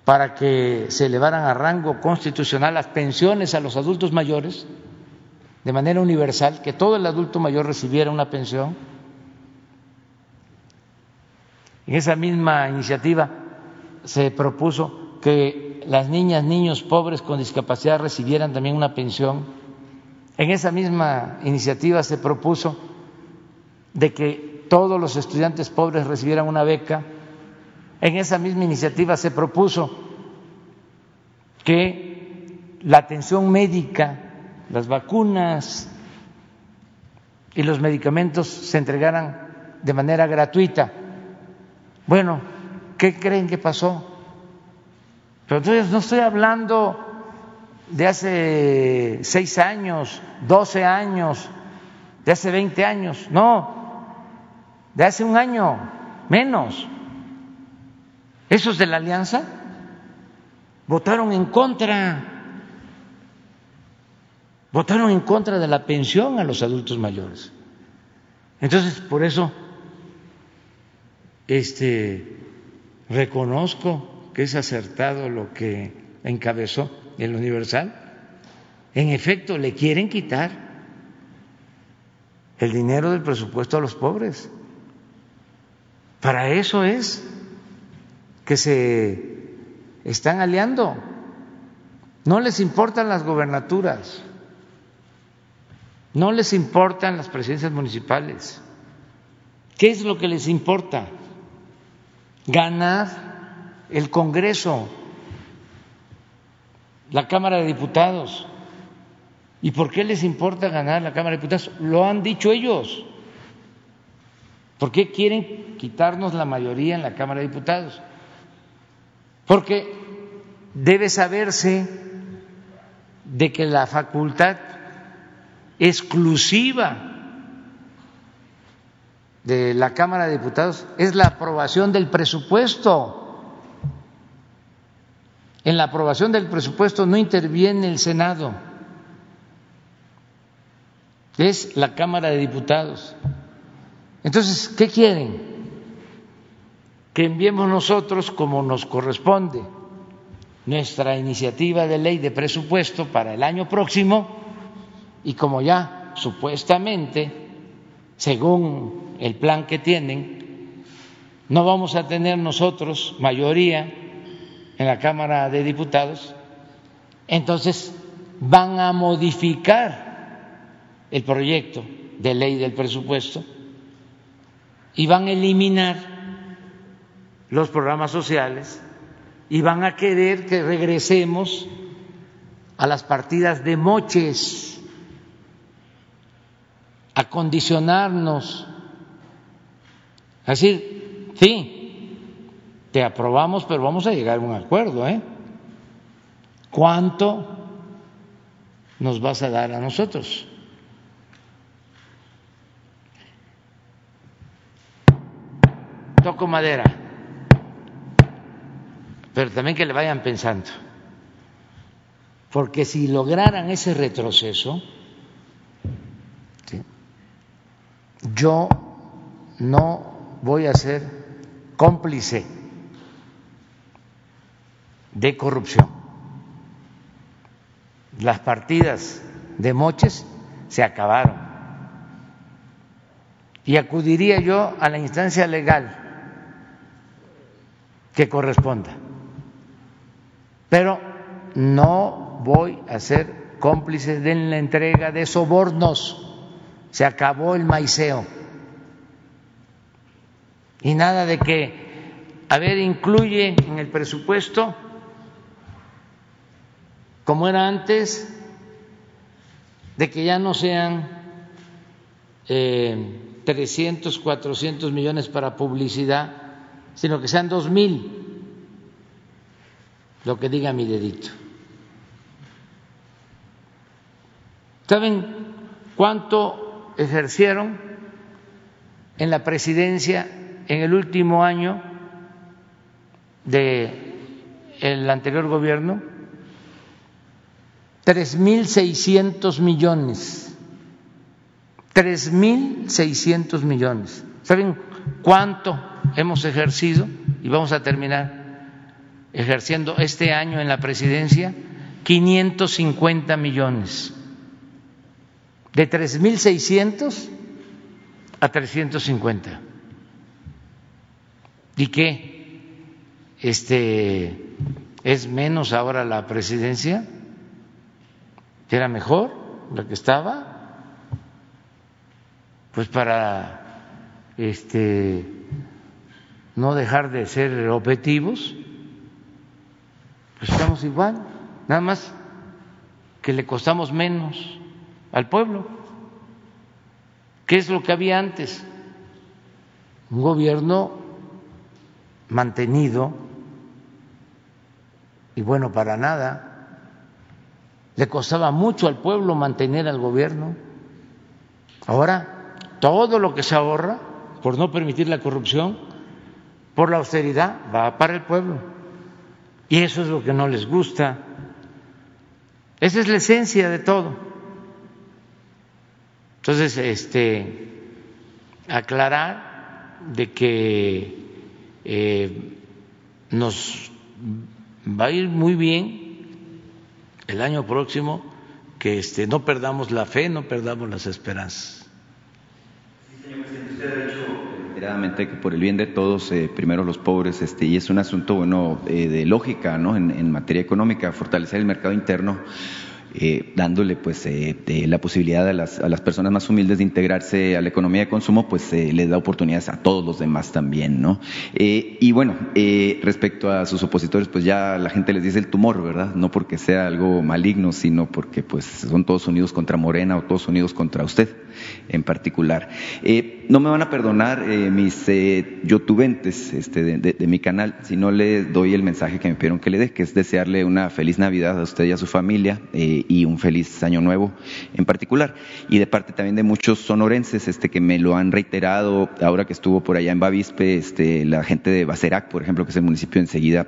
para que se elevaran a rango constitucional las pensiones a los adultos mayores de manera universal, que todo el adulto mayor recibiera una pensión. En esa misma iniciativa se propuso que las niñas, niños pobres con discapacidad recibieran también una pensión. En esa misma iniciativa se propuso de que todos los estudiantes pobres recibieran una beca. En esa misma iniciativa se propuso que la atención médica, las vacunas y los medicamentos se entregaran de manera gratuita. Bueno, ¿qué creen que pasó? Pero entonces no estoy hablando de hace seis años, doce años, de hace veinte años, no, de hace un año, menos. Esos de la alianza votaron en contra, votaron en contra de la pensión a los adultos mayores. Entonces, por eso, este, reconozco que es acertado lo que encabezó el Universal. En efecto, le quieren quitar el dinero del presupuesto a los pobres. Para eso es que se están aliando. No les importan las gobernaturas, no les importan las presidencias municipales. ¿Qué es lo que les importa? Ganar el Congreso, la Cámara de Diputados. ¿Y por qué les importa ganar la Cámara de Diputados? Lo han dicho ellos. ¿Por qué quieren quitarnos la mayoría en la Cámara de Diputados? Porque debe saberse de que la facultad exclusiva de la Cámara de Diputados es la aprobación del presupuesto. En la aprobación del presupuesto no interviene el Senado, es la Cámara de Diputados. Entonces, ¿qué quieren? Que enviemos nosotros, como nos corresponde, nuestra iniciativa de ley de presupuesto para el año próximo y como ya supuestamente, según el plan que tienen, no vamos a tener nosotros mayoría en la Cámara de Diputados, entonces van a modificar el proyecto de ley del presupuesto y van a eliminar los programas sociales y van a querer que regresemos a las partidas de moches, a condicionarnos, a decir, sí, te aprobamos, pero vamos a llegar a un acuerdo, ¿eh? ¿Cuánto nos vas a dar a nosotros? toco madera, pero también que le vayan pensando, porque si lograran ese retroceso, yo no voy a ser cómplice de corrupción. las partidas de moches se acabaron. Y acudiría yo a la instancia legal que corresponda. Pero no voy a ser cómplice de la entrega de sobornos. Se acabó el maiceo. Y nada de que, a ver, incluye en el presupuesto, como era antes, de que ya no sean eh, 300, 400 millones para publicidad, sino que sean dos mil, lo que diga mi dedito. ¿Saben cuánto ejercieron en la presidencia en el último año del anterior gobierno? Tres mil seiscientos millones. Tres mil seiscientos millones. ¿Saben cuánto hemos ejercido y vamos a terminar ejerciendo este año en la presidencia 550 millones, de 3.600 a 350. ¿Y qué? Este, ¿Es menos ahora la presidencia? ¿Era mejor la que estaba? Pues para este no dejar de ser objetivos, pues estamos igual, nada más que le costamos menos al pueblo. ¿Qué es lo que había antes? Un gobierno mantenido y bueno para nada. Le costaba mucho al pueblo mantener al gobierno. Ahora, todo lo que se ahorra por no permitir la corrupción, por la austeridad, va para el pueblo. Y eso es lo que no les gusta. Esa es la esencia de todo. Entonces, este, aclarar de que eh, nos va a ir muy bien el año próximo, que este, no perdamos la fe, no perdamos las esperanzas. Sí, señor presidente, usted ha dicho que por el bien de todos, eh, primero los pobres, este, y es un asunto bueno eh, de lógica, ¿no? En, en, materia económica, fortalecer el mercado interno eh, dándole pues eh, la posibilidad a las, a las, personas más humildes de integrarse a la economía de consumo, pues eh, les da oportunidades a todos los demás también, ¿no? Eh, y bueno, eh, respecto a sus opositores, pues ya la gente les dice el tumor, ¿verdad? No porque sea algo maligno, sino porque pues son todos unidos contra Morena o todos unidos contra usted en particular. No me van a perdonar mis youtubentes este, de, mi canal si no le doy el mensaje que me pidieron que le dé, que es desearle una feliz Navidad a usted y a su familia y un feliz Año Nuevo en particular. Y de parte también de muchos sonorenses este, que me lo han reiterado ahora que estuvo por allá en Bavispe, este, la gente de Bacerac, por ejemplo, que es el municipio enseguida,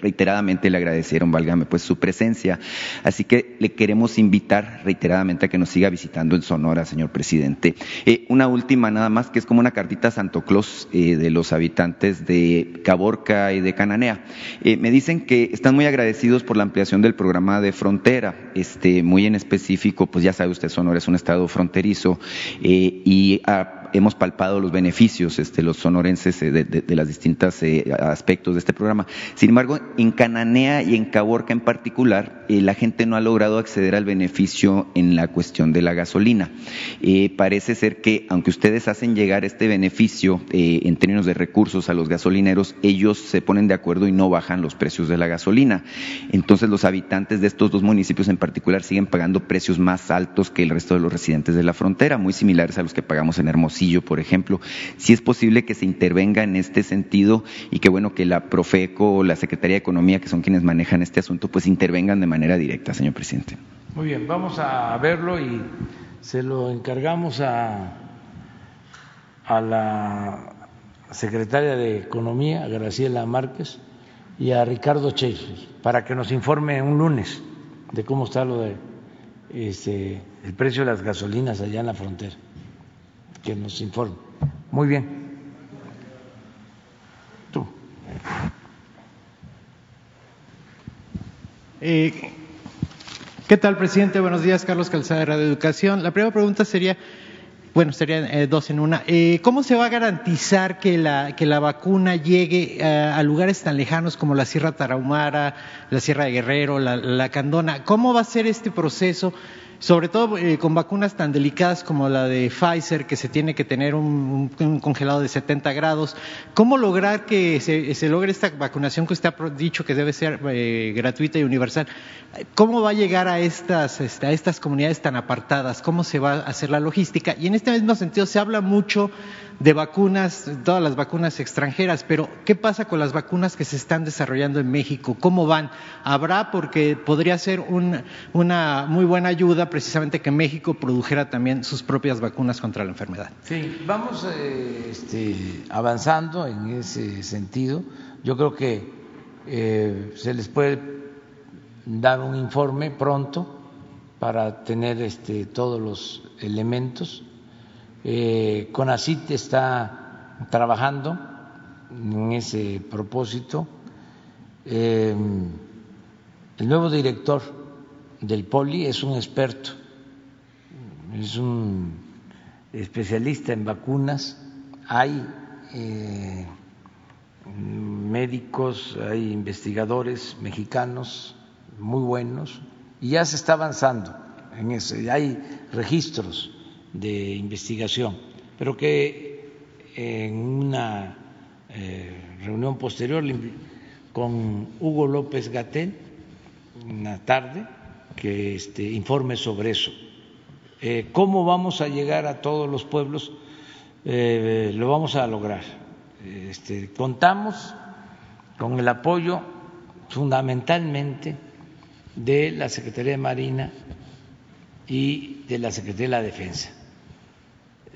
reiteradamente le agradecieron, válgame, pues su presencia. Así que le queremos invitar reiteradamente a que nos siga visitando en Sonora, señor presidente. Eh, una última nada más, que es como una cartita a Santo Claus eh, de los habitantes de Caborca y de Cananea. Eh, me dicen que están muy agradecidos por la ampliación del programa de frontera, este, muy en específico, pues ya sabe usted, Sonora es un estado fronterizo y a, hemos palpado los beneficios, este, los sonorenses, eh, de, de, de los distintos eh, aspectos de este programa. Sin embargo, en Cananea y en Caborca en particular, eh, la gente no ha logrado acceder al beneficio en la cuestión de la gasolina. Parece ser que, aunque ustedes hacen llegar este beneficio en términos de recursos a los gasolineros, ellos se ponen de acuerdo y no bajan los precios de la gasolina. Entonces, los habitantes de estos dos municipios en particular siguen pagando precios más altos que el resto de los residentes de la frontera, muy similares a los que pagamos en Hermosillo por ejemplo, si es posible que se intervenga en este sentido y que bueno que la Profeco o la Secretaría de Economía, que son quienes manejan este asunto, pues intervengan de manera directa, señor presidente. Muy bien, vamos a verlo y se lo encargamos a, a la secretaria de Economía, Graciela Márquez, y a Ricardo Chase, para que nos informe un lunes de cómo está lo de este, el precio de las gasolinas allá en la frontera que nos informe. Muy bien. Tú. Eh, ¿Qué tal, presidente? Buenos días, Carlos Calzada de Radio Educación. La primera pregunta sería, bueno, serían eh, dos en una. Eh, ¿Cómo se va a garantizar que la, que la vacuna llegue eh, a lugares tan lejanos como la Sierra Tarahumara, la Sierra de Guerrero, la, la Candona? ¿Cómo va a ser este proceso? Sobre todo eh, con vacunas tan delicadas como la de Pfizer, que se tiene que tener un, congelado de 70 grados. ¿Cómo lograr que se, se, logre esta vacunación que usted ha dicho que debe ser eh, gratuita y universal? ¿Cómo va a llegar a estas, este, a estas comunidades tan apartadas? ¿Cómo se va a hacer la logística? Y en este mismo sentido se habla mucho de vacunas, todas las vacunas extranjeras, pero ¿qué pasa con las vacunas que se están desarrollando en México? ¿Cómo van? ¿Habrá? Porque podría ser un, una muy buena ayuda precisamente que México produjera también sus propias vacunas contra la enfermedad. Sí, vamos eh, este, avanzando en ese sentido. Yo creo que eh, se les puede dar un informe pronto para tener este, todos los elementos eh, CONACIT está trabajando en ese propósito. Eh, el nuevo director del POLI es un experto, es un especialista en vacunas. Hay eh, médicos, hay investigadores mexicanos muy buenos y ya se está avanzando en eso. Hay registros de investigación, pero que en una eh, reunión posterior con Hugo López Gatel, una tarde, que este, informe sobre eso. Eh, ¿Cómo vamos a llegar a todos los pueblos? Eh, lo vamos a lograr. Este, contamos con el apoyo fundamentalmente de la Secretaría de Marina y de la Secretaría de la Defensa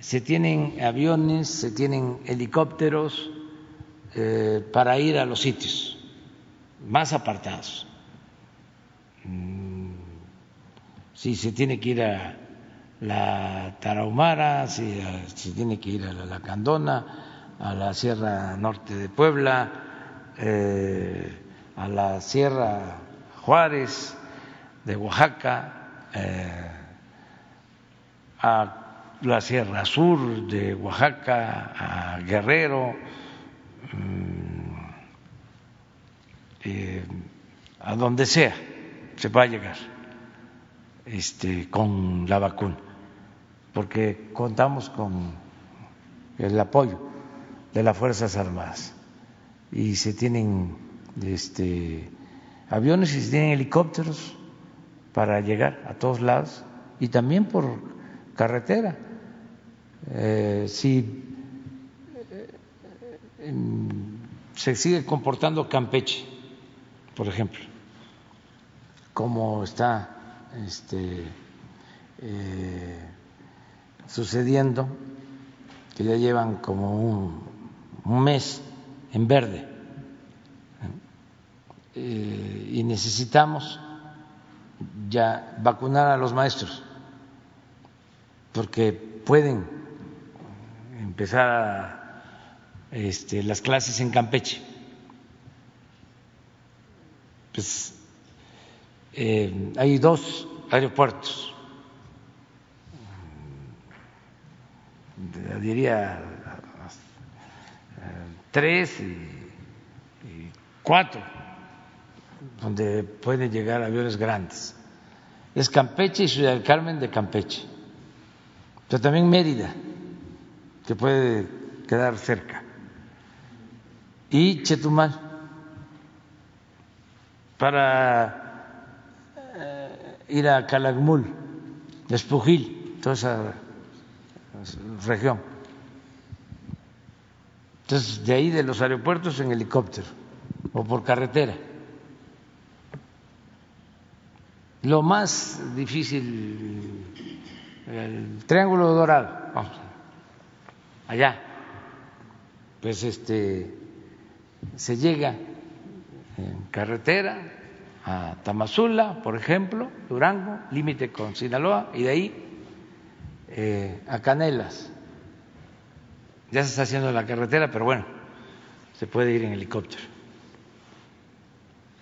se tienen aviones, se tienen helicópteros eh, para ir a los sitios más apartados. Si se tiene que ir a la Tarahumara, si se tiene que ir a la Candona, a la Sierra Norte de Puebla, eh, a la Sierra Juárez de Oaxaca, eh, a la Sierra Sur de Oaxaca a Guerrero, mm, eh, a donde sea se va a llegar este, con la vacuna, porque contamos con el apoyo de las Fuerzas Armadas. Y se tienen este, aviones y se tienen helicópteros para llegar a todos lados y también por carretera. Eh, si eh, se sigue comportando Campeche, por ejemplo, como está este, eh, sucediendo, que ya llevan como un, mes en verde, eh, y necesitamos ya vacunar a los maestros, porque pueden empezar este, las clases en Campeche. Pues eh, hay dos aeropuertos, diría tres y, y cuatro, donde pueden llegar aviones grandes. Es Campeche y Ciudad del Carmen de Campeche, pero también Mérida que puede quedar cerca, y Chetumal, para eh, ir a Calakmul, Espujil, toda esa región. Entonces, de ahí de los aeropuertos en helicóptero o por carretera. Lo más difícil, el Triángulo Dorado, vamos allá, pues este se llega en carretera a Tamazula, por ejemplo, Durango, límite con Sinaloa, y de ahí eh, a Canelas. Ya se está haciendo la carretera, pero bueno, se puede ir en helicóptero.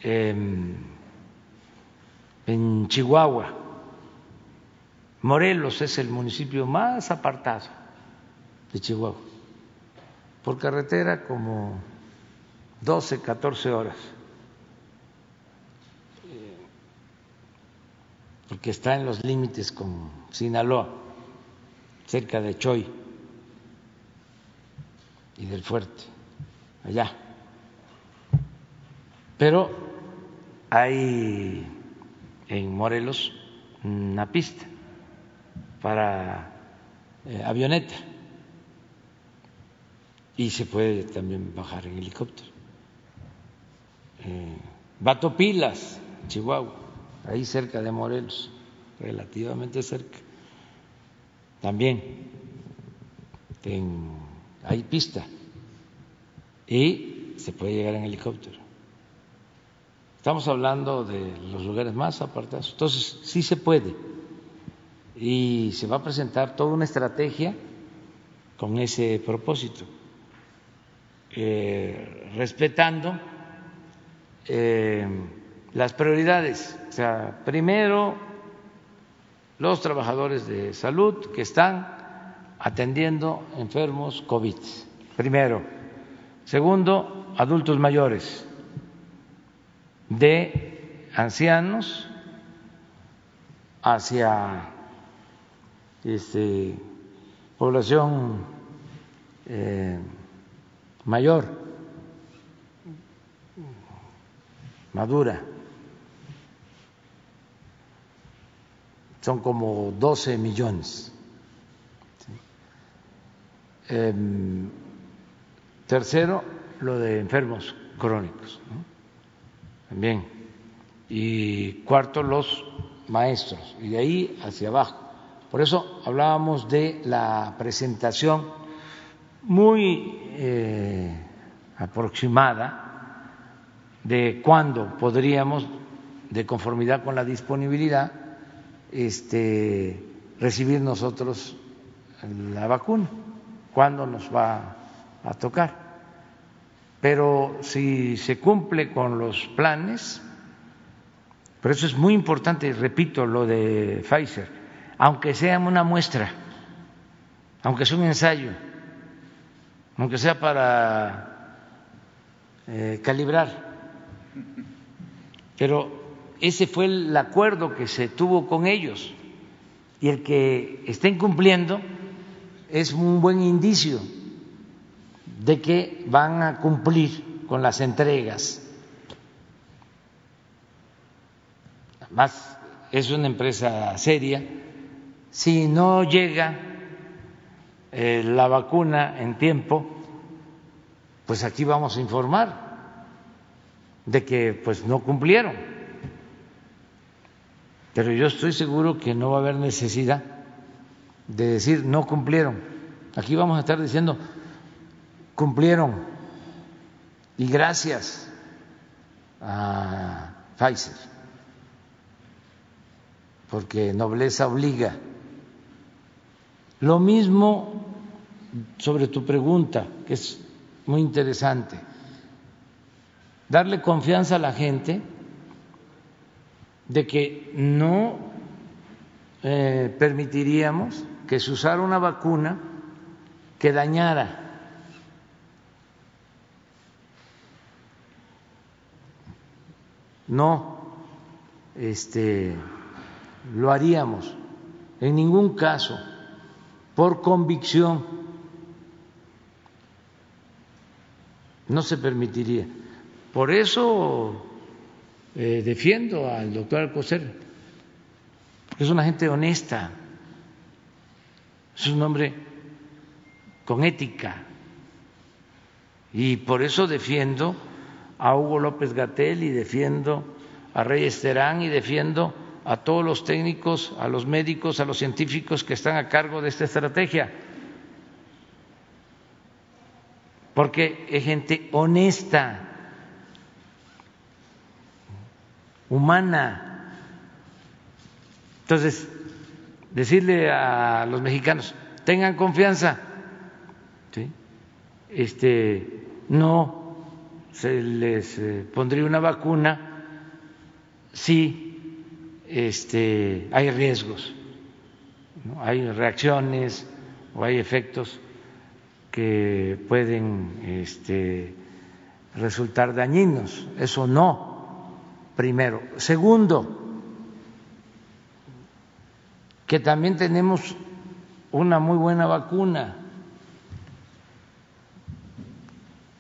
Em, en Chihuahua. Morelos es el municipio más apartado de Chihuahua. Por carretera como 12, 14 horas. Porque está en los límites con Sinaloa, cerca de Choy y del fuerte, allá. Pero hay en Morelos una pista para eh, avioneta y se puede también bajar en helicóptero. Eh, Batopilas, Chihuahua, ahí cerca de Morelos, relativamente cerca. También hay pista y se puede llegar en helicóptero. Estamos hablando de los lugares más apartados. Entonces, sí se puede. Y se va a presentar toda una estrategia con ese propósito, eh, respetando eh, las prioridades. O sea, primero, los trabajadores de salud que están atendiendo enfermos COVID. Primero. Segundo, adultos mayores de ancianos hacia este, población eh, mayor, madura. Son como 12 millones. Em, tercero, lo de enfermos crónicos. También. Y cuarto, los maestros. Y de ahí hacia abajo. Por eso hablábamos de la presentación muy eh, aproximada de cuándo podríamos, de conformidad con la disponibilidad, este, recibir nosotros la vacuna, cuándo nos va a tocar. Pero si se cumple con los planes, por eso es muy importante, repito, lo de Pfizer, aunque sea una muestra, aunque sea un ensayo, aunque sea para eh, calibrar, pero ese fue el acuerdo que se tuvo con ellos y el que estén cumpliendo es un buen indicio de que van a cumplir con las entregas. Además, es una empresa seria. Si no llega eh, la vacuna en tiempo, pues aquí vamos a informar de que pues no cumplieron. Pero yo estoy seguro que no va a haber necesidad de decir no cumplieron. Aquí vamos a estar diciendo cumplieron y gracias a Pfizer, porque nobleza obliga. Lo mismo sobre tu pregunta, que es muy interesante, darle confianza a la gente de que no eh, permitiríamos que se usara una vacuna que dañara no este, lo haríamos en ningún caso por convicción. No se permitiría. Por eso eh, defiendo al doctor Alcocer, es una gente honesta, es un hombre con ética, y por eso defiendo a Hugo López Gatel y defiendo a Reyes Terán y defiendo a todos los técnicos, a los médicos, a los científicos que están a cargo de esta estrategia. Porque es gente honesta, humana. Entonces, decirle a los mexicanos, tengan confianza, este, no se les eh, pondría una vacuna si este, hay riesgos, hay reacciones o hay efectos que pueden este, resultar dañinos. Eso no, primero. Segundo, que también tenemos una muy buena vacuna,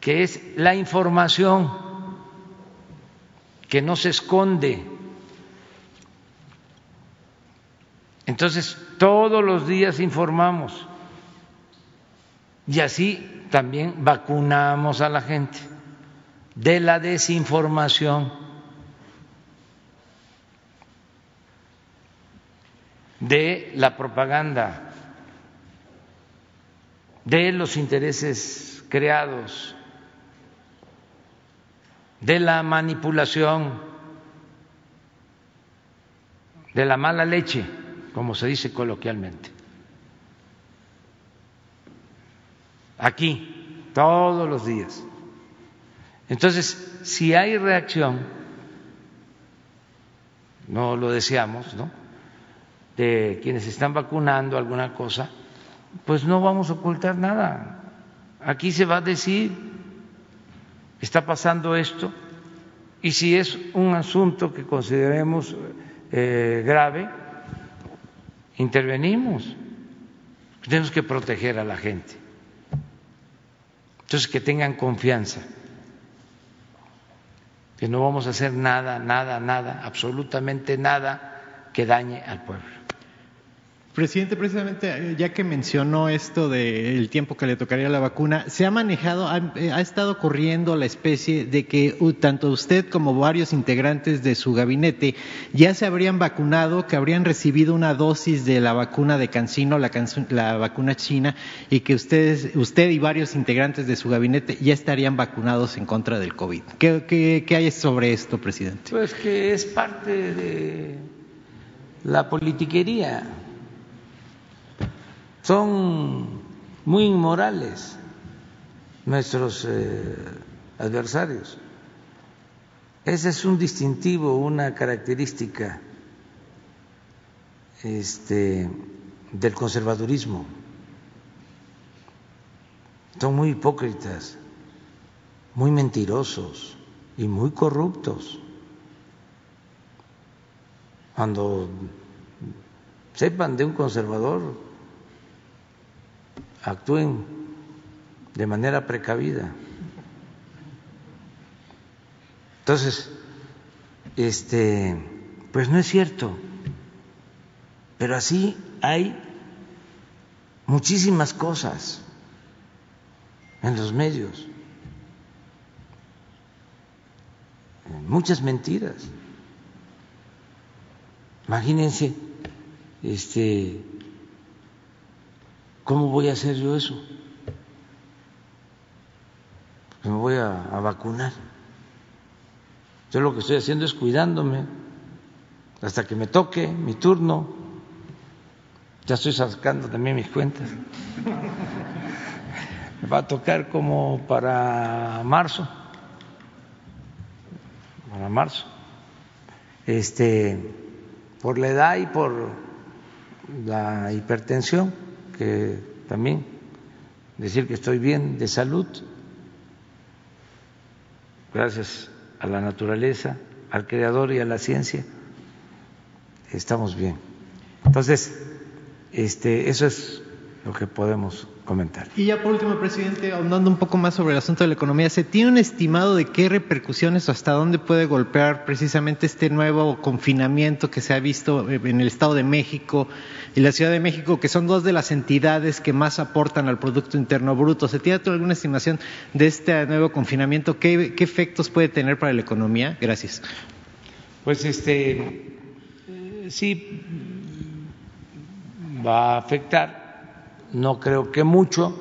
que es la información que no se esconde. Entonces, todos los días informamos y así también vacunamos a la gente de la desinformación, de la propaganda, de los intereses creados, de la manipulación, de la mala leche, como se dice coloquialmente. Aquí, todos los días. Entonces, si hay reacción, no lo deseamos, ¿no? De quienes están vacunando alguna cosa, pues no vamos a ocultar nada. Aquí se va a decir, está pasando esto, y si es un asunto que consideremos eh, grave, intervenimos. Tenemos que proteger a la gente. Entonces, que tengan confianza que no vamos a hacer nada, nada, nada, absolutamente nada que dañe al pueblo. Presidente, precisamente eh, ya que mencionó esto del tiempo que le tocaría la vacuna, se ha manejado, ha, eh, estado corriendo la especie de que tanto usted como varios integrantes de su gabinete ya se habrían vacunado, que habrían recibido una dosis de la vacuna de Cancino, la, la vacuna china, y que ustedes, usted y varios integrantes de su gabinete ya estarían vacunados en contra del COVID. ¿Qué, qué, qué hay sobre esto, presidente? Pues que es parte de la politiquería son muy inmorales nuestros eh, adversarios. Ese es un distintivo, una característica este, del conservadurismo. Son muy hipócritas, muy mentirosos y muy corruptos. Cuando sepan de un conservador, actúen de manera precavida. Entonces, este, pues no es cierto, pero así hay muchísimas cosas en los medios, muchas mentiras. Imagínense, este, ¿Cómo voy a hacer yo eso? Me voy a, vacunar. Yo lo que estoy haciendo es cuidándome hasta que me toque mi turno. Ya estoy sacando también mis cuentas. [laughs] Me va a tocar como para marzo. Para marzo. Este, por la edad y por la hipertensión que también decir que estoy bien de salud, gracias a la naturaleza, al creador y a la ciencia, estamos bien. Entonces, este, eso es lo que podemos comentar. Y ya por último, presidente, ahondando un poco más sobre el asunto de la economía, ¿se tiene un estimado de qué repercusiones o hasta dónde puede golpear precisamente este nuevo confinamiento que se ha visto en el Estado de México y la Ciudad de México, que son dos de las entidades que más aportan al Producto Interno Bruto? ¿Se tiene alguna estimación de este nuevo confinamiento? ¿Qué, qué efectos puede tener para la economía? Gracias. Pues este, sí, va a afectar no creo que mucho,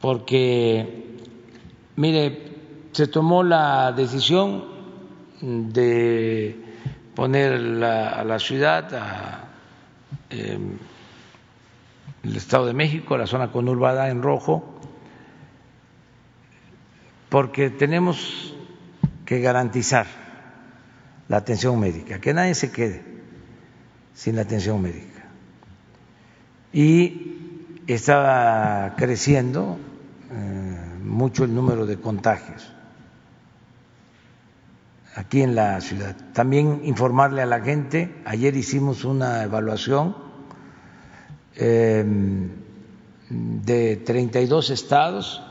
porque, mire, se tomó la decisión de poner a la ciudad, a, em, el Estado de México, la zona conurbada en rojo, porque tenemos que garantizar la atención médica, que nadie se quede sin la atención médica. Y estaba creciendo eh, mucho el número de contagios aquí en la ciudad. También informarle a la gente, ayer hicimos una evaluación eh, de 32 estados,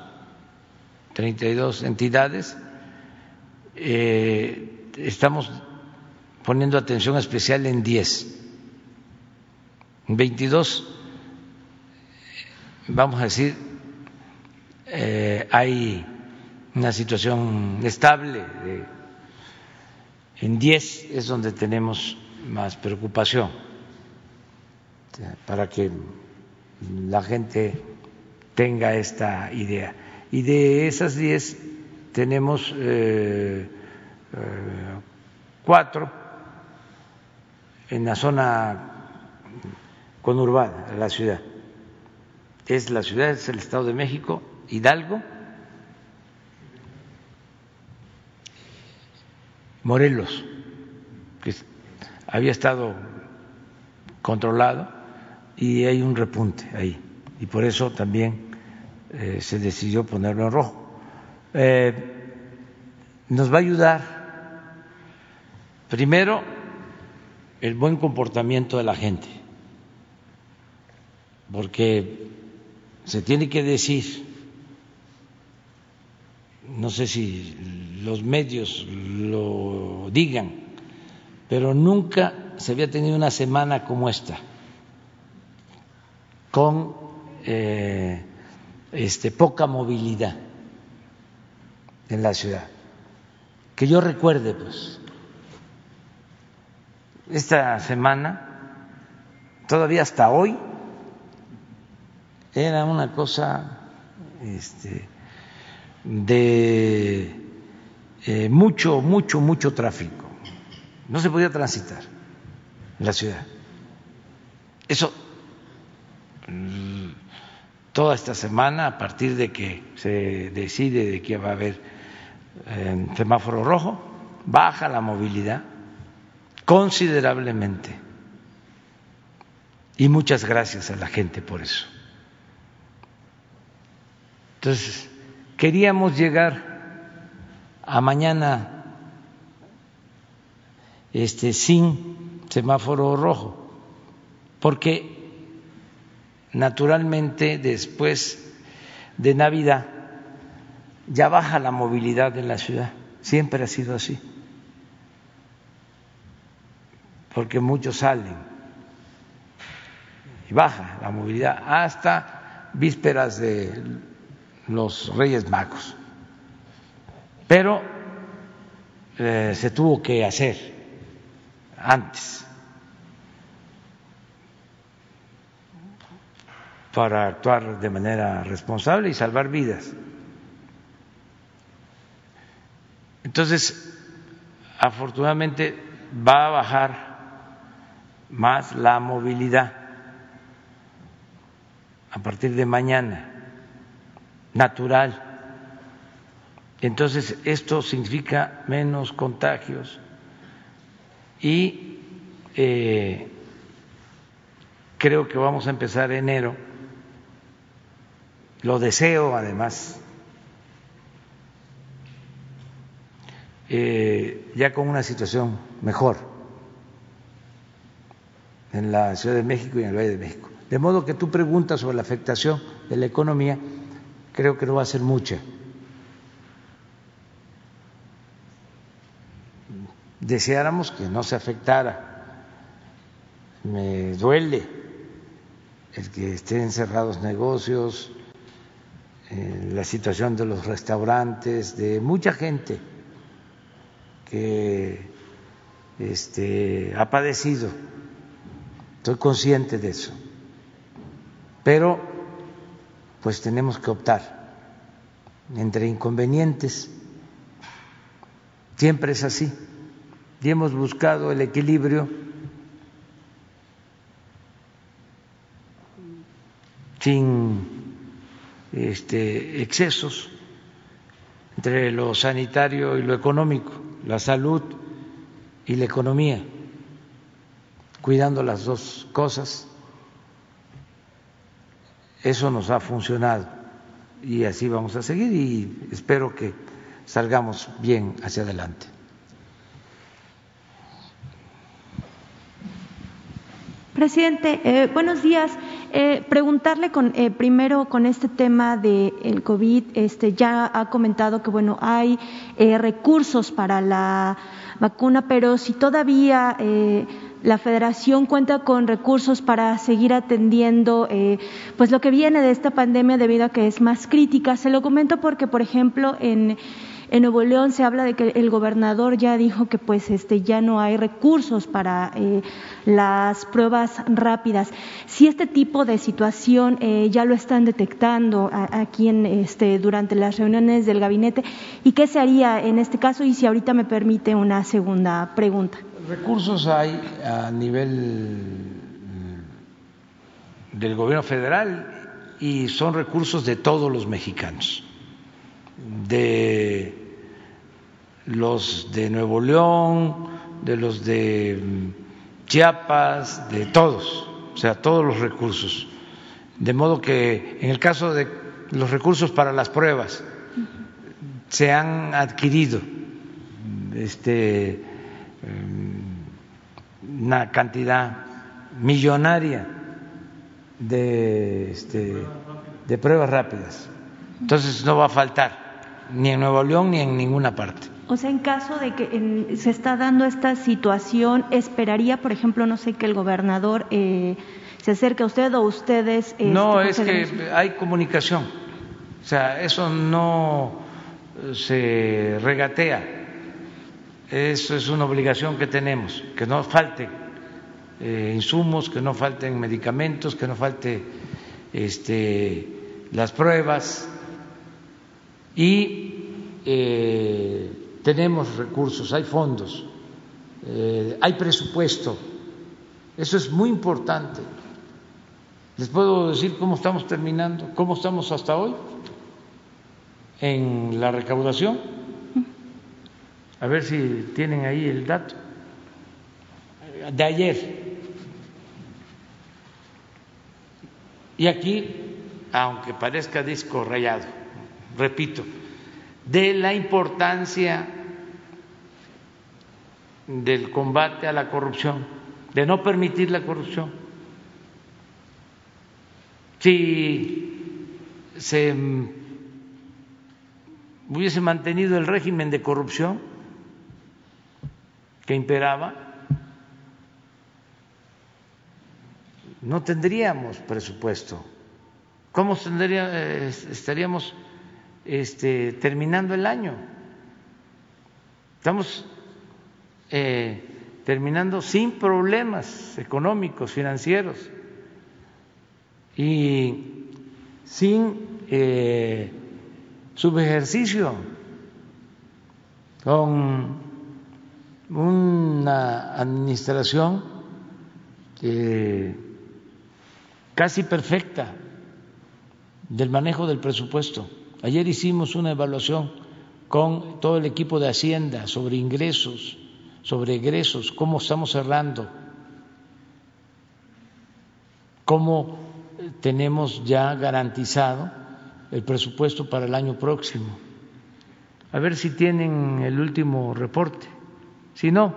32 entidades, estamos poniendo atención especial en 10. En 22, vamos a decir, eh, hay una situación estable. en 10 es donde tenemos más preocupación, para que la gente tenga esta idea. Y de esas 10 tenemos eh, eh, cuatro en la zona conurbada, la ciudad. Es la ciudad, es el Estado de México, Hidalgo, Morelos, que había estado controlado y hay un repunte ahí. Y por eso también eh, se decidió ponerlo en rojo. Eh, nos va a ayudar, primero, el buen comportamiento de la gente, porque se tiene que decir, no sé si los medios lo digan, pero nunca se había tenido una semana como esta, con eh, este, poca movilidad en la ciudad. Que yo recuerde, pues, esta semana, todavía hasta hoy, era una cosa este, de eh, mucho, mucho, mucho tráfico. No se podía transitar en la ciudad. Eso mm, toda esta semana, a partir de que se decide de que va a haber eh, semáforo rojo, baja la movilidad considerablemente. Y muchas gracias a la gente por eso. Entonces, queríamos llegar a mañana este sin semáforo rojo, porque naturalmente después de Navidad ya baja la movilidad en la ciudad, siempre ha sido así. porque muchos salen y baja la movilidad hasta vísperas de los Reyes Magos. Pero eh, se tuvo que hacer antes para actuar de manera responsable y salvar vidas. Entonces, afortunadamente va a bajar más la movilidad a partir de mañana, natural. Entonces, esto significa menos contagios y eh, creo que vamos a empezar enero, lo deseo además, eh, ya con una situación mejor en la Ciudad de México y en el Valle de México. De modo que tú preguntas sobre la afectación de la economía, creo que no va a ser mucha. Deseáramos que no se afectara. Me duele el que estén cerrados negocios, eh, la situación de los restaurantes, de mucha gente que este, ha padecido Estoy consciente de eso. Pero pues tenemos que optar entre inconvenientes. Siempre es así. Y hemos buscado el equilibrio sin este, excesos entre lo sanitario y lo económico. La salud y la economía, cuidando las dos cosas. Eso nos ha funcionado y así vamos a seguir y espero que salgamos bien hacia adelante. Presidente, eh, buenos días. Eh, preguntarle con, eh, primero con este tema del el COVID, este, ya ha comentado que bueno hay eh, recursos para la vacuna, pero si todavía eh, la Federación cuenta con recursos para seguir atendiendo eh, pues lo que viene de esta pandemia debido a que es más crítica. Se lo comento porque, por ejemplo, en Nuevo León se habla de que el gobernador ya dijo que pues este ya no hay recursos para eh, las pruebas rápidas. Si este tipo de situación eh, ya lo están detectando aquí en este durante las reuniones del gabinete y qué se haría en este caso y si ahorita me permite una segunda pregunta. Recursos hay a nivel del gobierno federal y son recursos de todos los mexicanos, de los de Nuevo León, de los de Chiapas, de todos, o sea, todos los recursos. De modo que en el caso de los recursos para las pruebas se han adquirido este, una cantidad millonaria de, este, de pruebas rápidas. Entonces no va a faltar ni en Nuevo León ni en ninguna parte. O sea, en caso de que en, se está dando esta situación, esperaría, por ejemplo, no sé, que el gobernador eh, se acerque a usted o ustedes. Este, no, es que hay comunicación. O sea, eso no se regatea. Eso es una obligación que tenemos, que no falte eh, insumos, que no falten medicamentos, que no falte este, las pruebas y eh, tenemos recursos, hay fondos, eh, hay presupuesto. Eso es muy importante. Les puedo decir cómo estamos terminando, cómo estamos hasta hoy en la recaudación. A ver si tienen ahí el dato. De ayer. Y aquí, aunque parezca disco rayado, repito, de la importancia del combate a la corrupción, de no permitir la corrupción. Si se hubiese mantenido el régimen de corrupción que imperaba, no tendríamos presupuesto. ¿Cómo tendría, eh, estaríamos este, terminando el año. Estamos eh, terminando sin problemas económicos, financieros y sin eh, subejercicio, con una administración eh, casi perfecta del manejo del presupuesto. Ayer hicimos una evaluación con todo el equipo de Hacienda sobre ingresos, sobre egresos, cómo estamos cerrando, cómo tenemos ya garantizado el presupuesto para el año próximo. A ver si tienen el último reporte. Si no,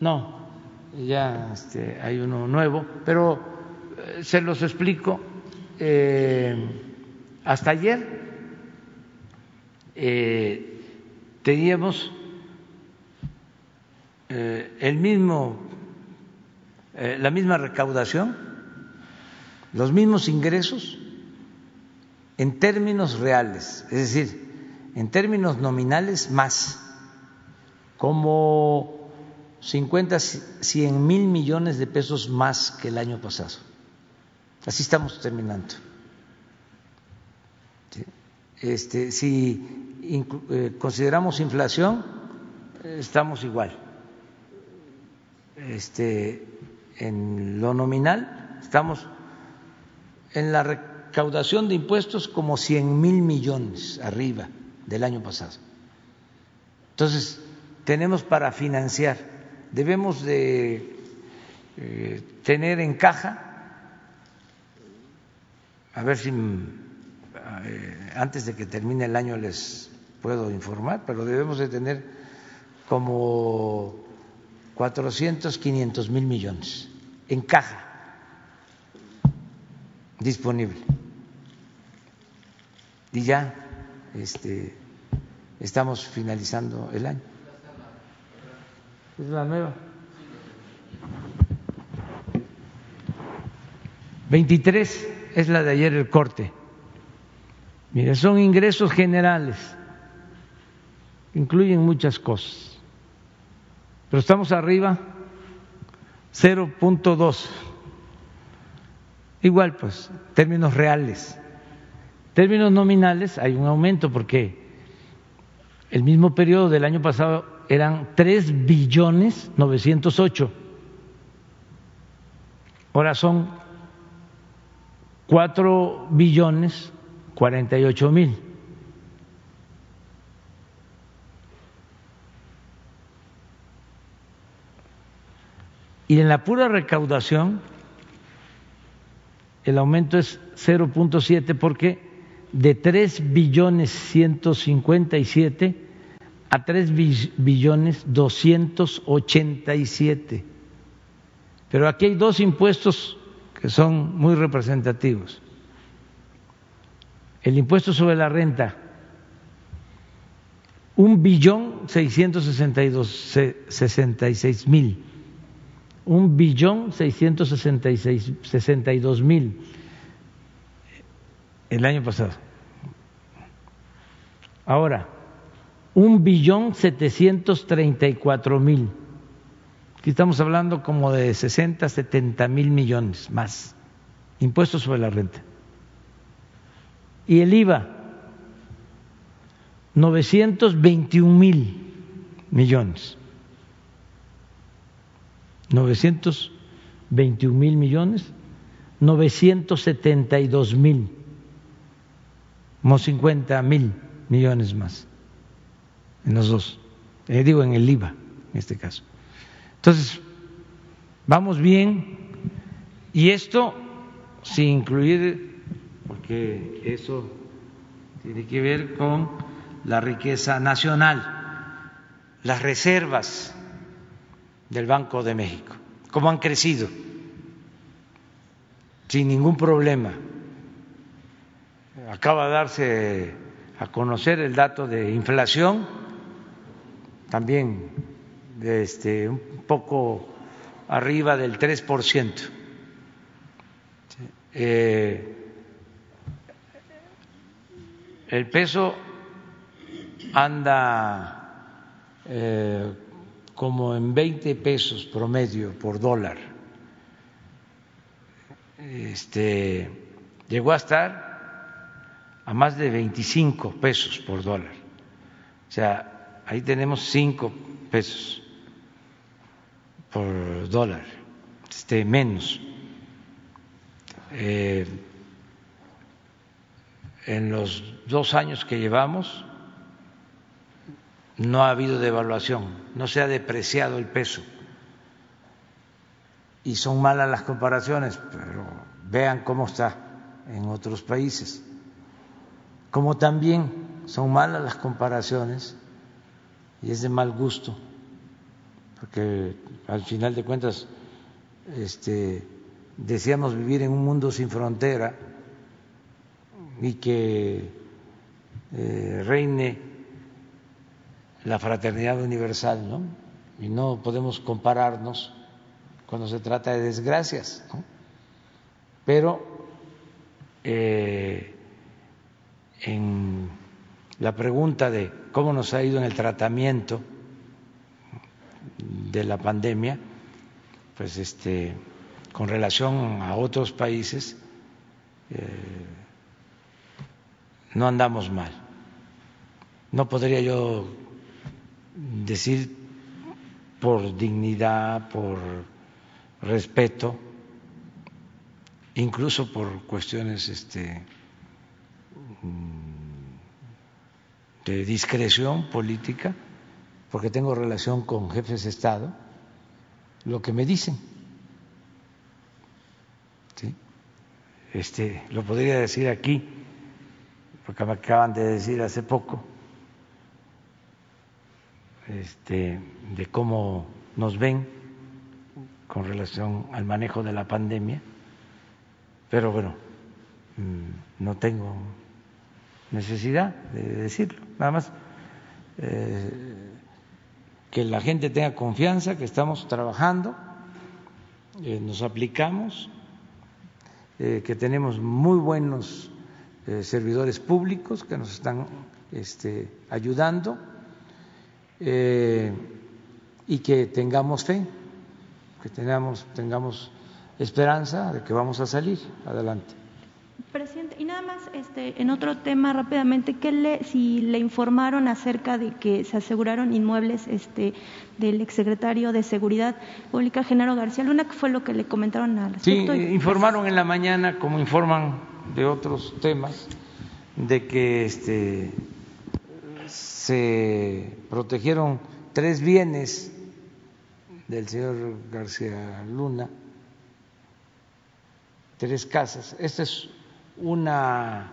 no, ya este, hay uno nuevo, pero eh, se los explico. Eh, hasta ayer eh, teníamos el mismo, la misma recaudación, los mismos ingresos en términos reales, es decir, en términos nominales más, como 50, 100 mil millones de pesos más que el año pasado. Así estamos terminando. Este, si eh, consideramos inflación, estamos igual. Este, en lo nominal, estamos en la recaudación de impuestos como 100 mil millones arriba del año pasado. Entonces, tenemos para financiar. Debemos de eh, tener en caja, a ver si eh, antes de que termine el año les puedo informar, pero debemos de tener como 400, 500 mil millones en caja disponible. Y ya este, estamos finalizando el año. Es la nueva. 23 es la de ayer el corte. Mire, son ingresos generales, incluyen muchas cosas, pero estamos arriba 0.2. Igual, pues, términos reales. Términos nominales hay un aumento porque el mismo periodo del año pasado eran 3 billones 908. Ahora son 4 billones 48 mil. Y en la pura recaudación el aumento es 0.7 porque de 3 billones 157 a 3 billones 287. Pero aquí hay dos impuestos que son muy representativos. El impuesto sobre la renta, un billón seiscientos sesenta y seis mil, un billón seiscientos sesenta y dos mil el año pasado. Ahora, un billón setecientos treinta y cuatro mil. Aquí estamos hablando como de 60, 70 mil millones más. Impuestos sobre la renta. Y el IVA, 921 mil millones. 921 mil millones, 972 mil como 50 mil millones más en los dos, eh, digo en el IVA en este caso. Entonces, vamos bien. Y esto sin incluir, porque eso tiene que ver con la riqueza nacional, las reservas del Banco de México, cómo han crecido sin ningún problema. Acaba de darse a conocer el dato de inflación, también este, un poco arriba del 3%. Eh, el peso anda eh, como en 20 pesos promedio por dólar. Este, llegó a estar a más de 25 pesos por dólar. O sea, ahí tenemos 5 pesos por dólar, este, menos. Eh, en los dos años que llevamos no ha habido devaluación, no se ha depreciado el peso. Y son malas las comparaciones, pero vean cómo está en otros países como también son malas las comparaciones y es de mal gusto, porque al final de cuentas este, deseamos vivir en un mundo sin frontera y que eh, reine la fraternidad universal, ¿no? Y no podemos compararnos cuando se trata de desgracias, ¿no? Pero eh, en la pregunta de cómo nos ha ido en el tratamiento de la pandemia, pues este, con relación a otros países, eh, no andamos mal. No podría yo decir por dignidad, por respeto, incluso por cuestiones este, de discreción política, porque tengo relación con jefes de Estado, lo que me dicen. ¿Sí? Este, lo podría decir aquí, porque me acaban de decir hace poco, este, de cómo nos ven con relación al manejo de la pandemia, pero bueno, mm, no tengo necesidad de decirlo, nada más eh, que la gente tenga confianza, que estamos trabajando, eh, nos aplicamos, eh, que tenemos muy buenos servidores públicos que nos están este, ayudando y que tengamos fe, que tengamos, tengamos esperanza de que vamos a salir adelante. Presidente, y nada más este, en otro tema rápidamente, ¿qué le, si le informaron acerca de que se aseguraron inmuebles este, del exsecretario de Seguridad Pública, Genaro García Luna, qué fue lo que le comentaron al respecto? Sí, informaron en la mañana, como informan de otros temas, de que este, se protegieron tres bienes del señor García Luna, tres casas. Esta es una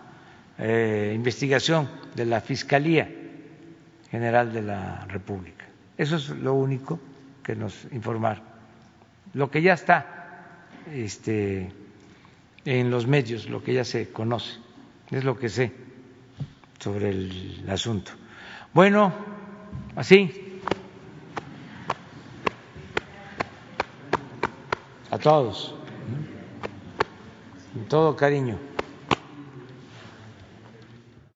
eh, investigación de la Fiscalía General de la República. Eso es lo único que nos informaron. Lo que ya está este, en los medios, lo que ya se conoce, es lo que sé sobre el asunto. Bueno, así. A todos. Con todo cariño.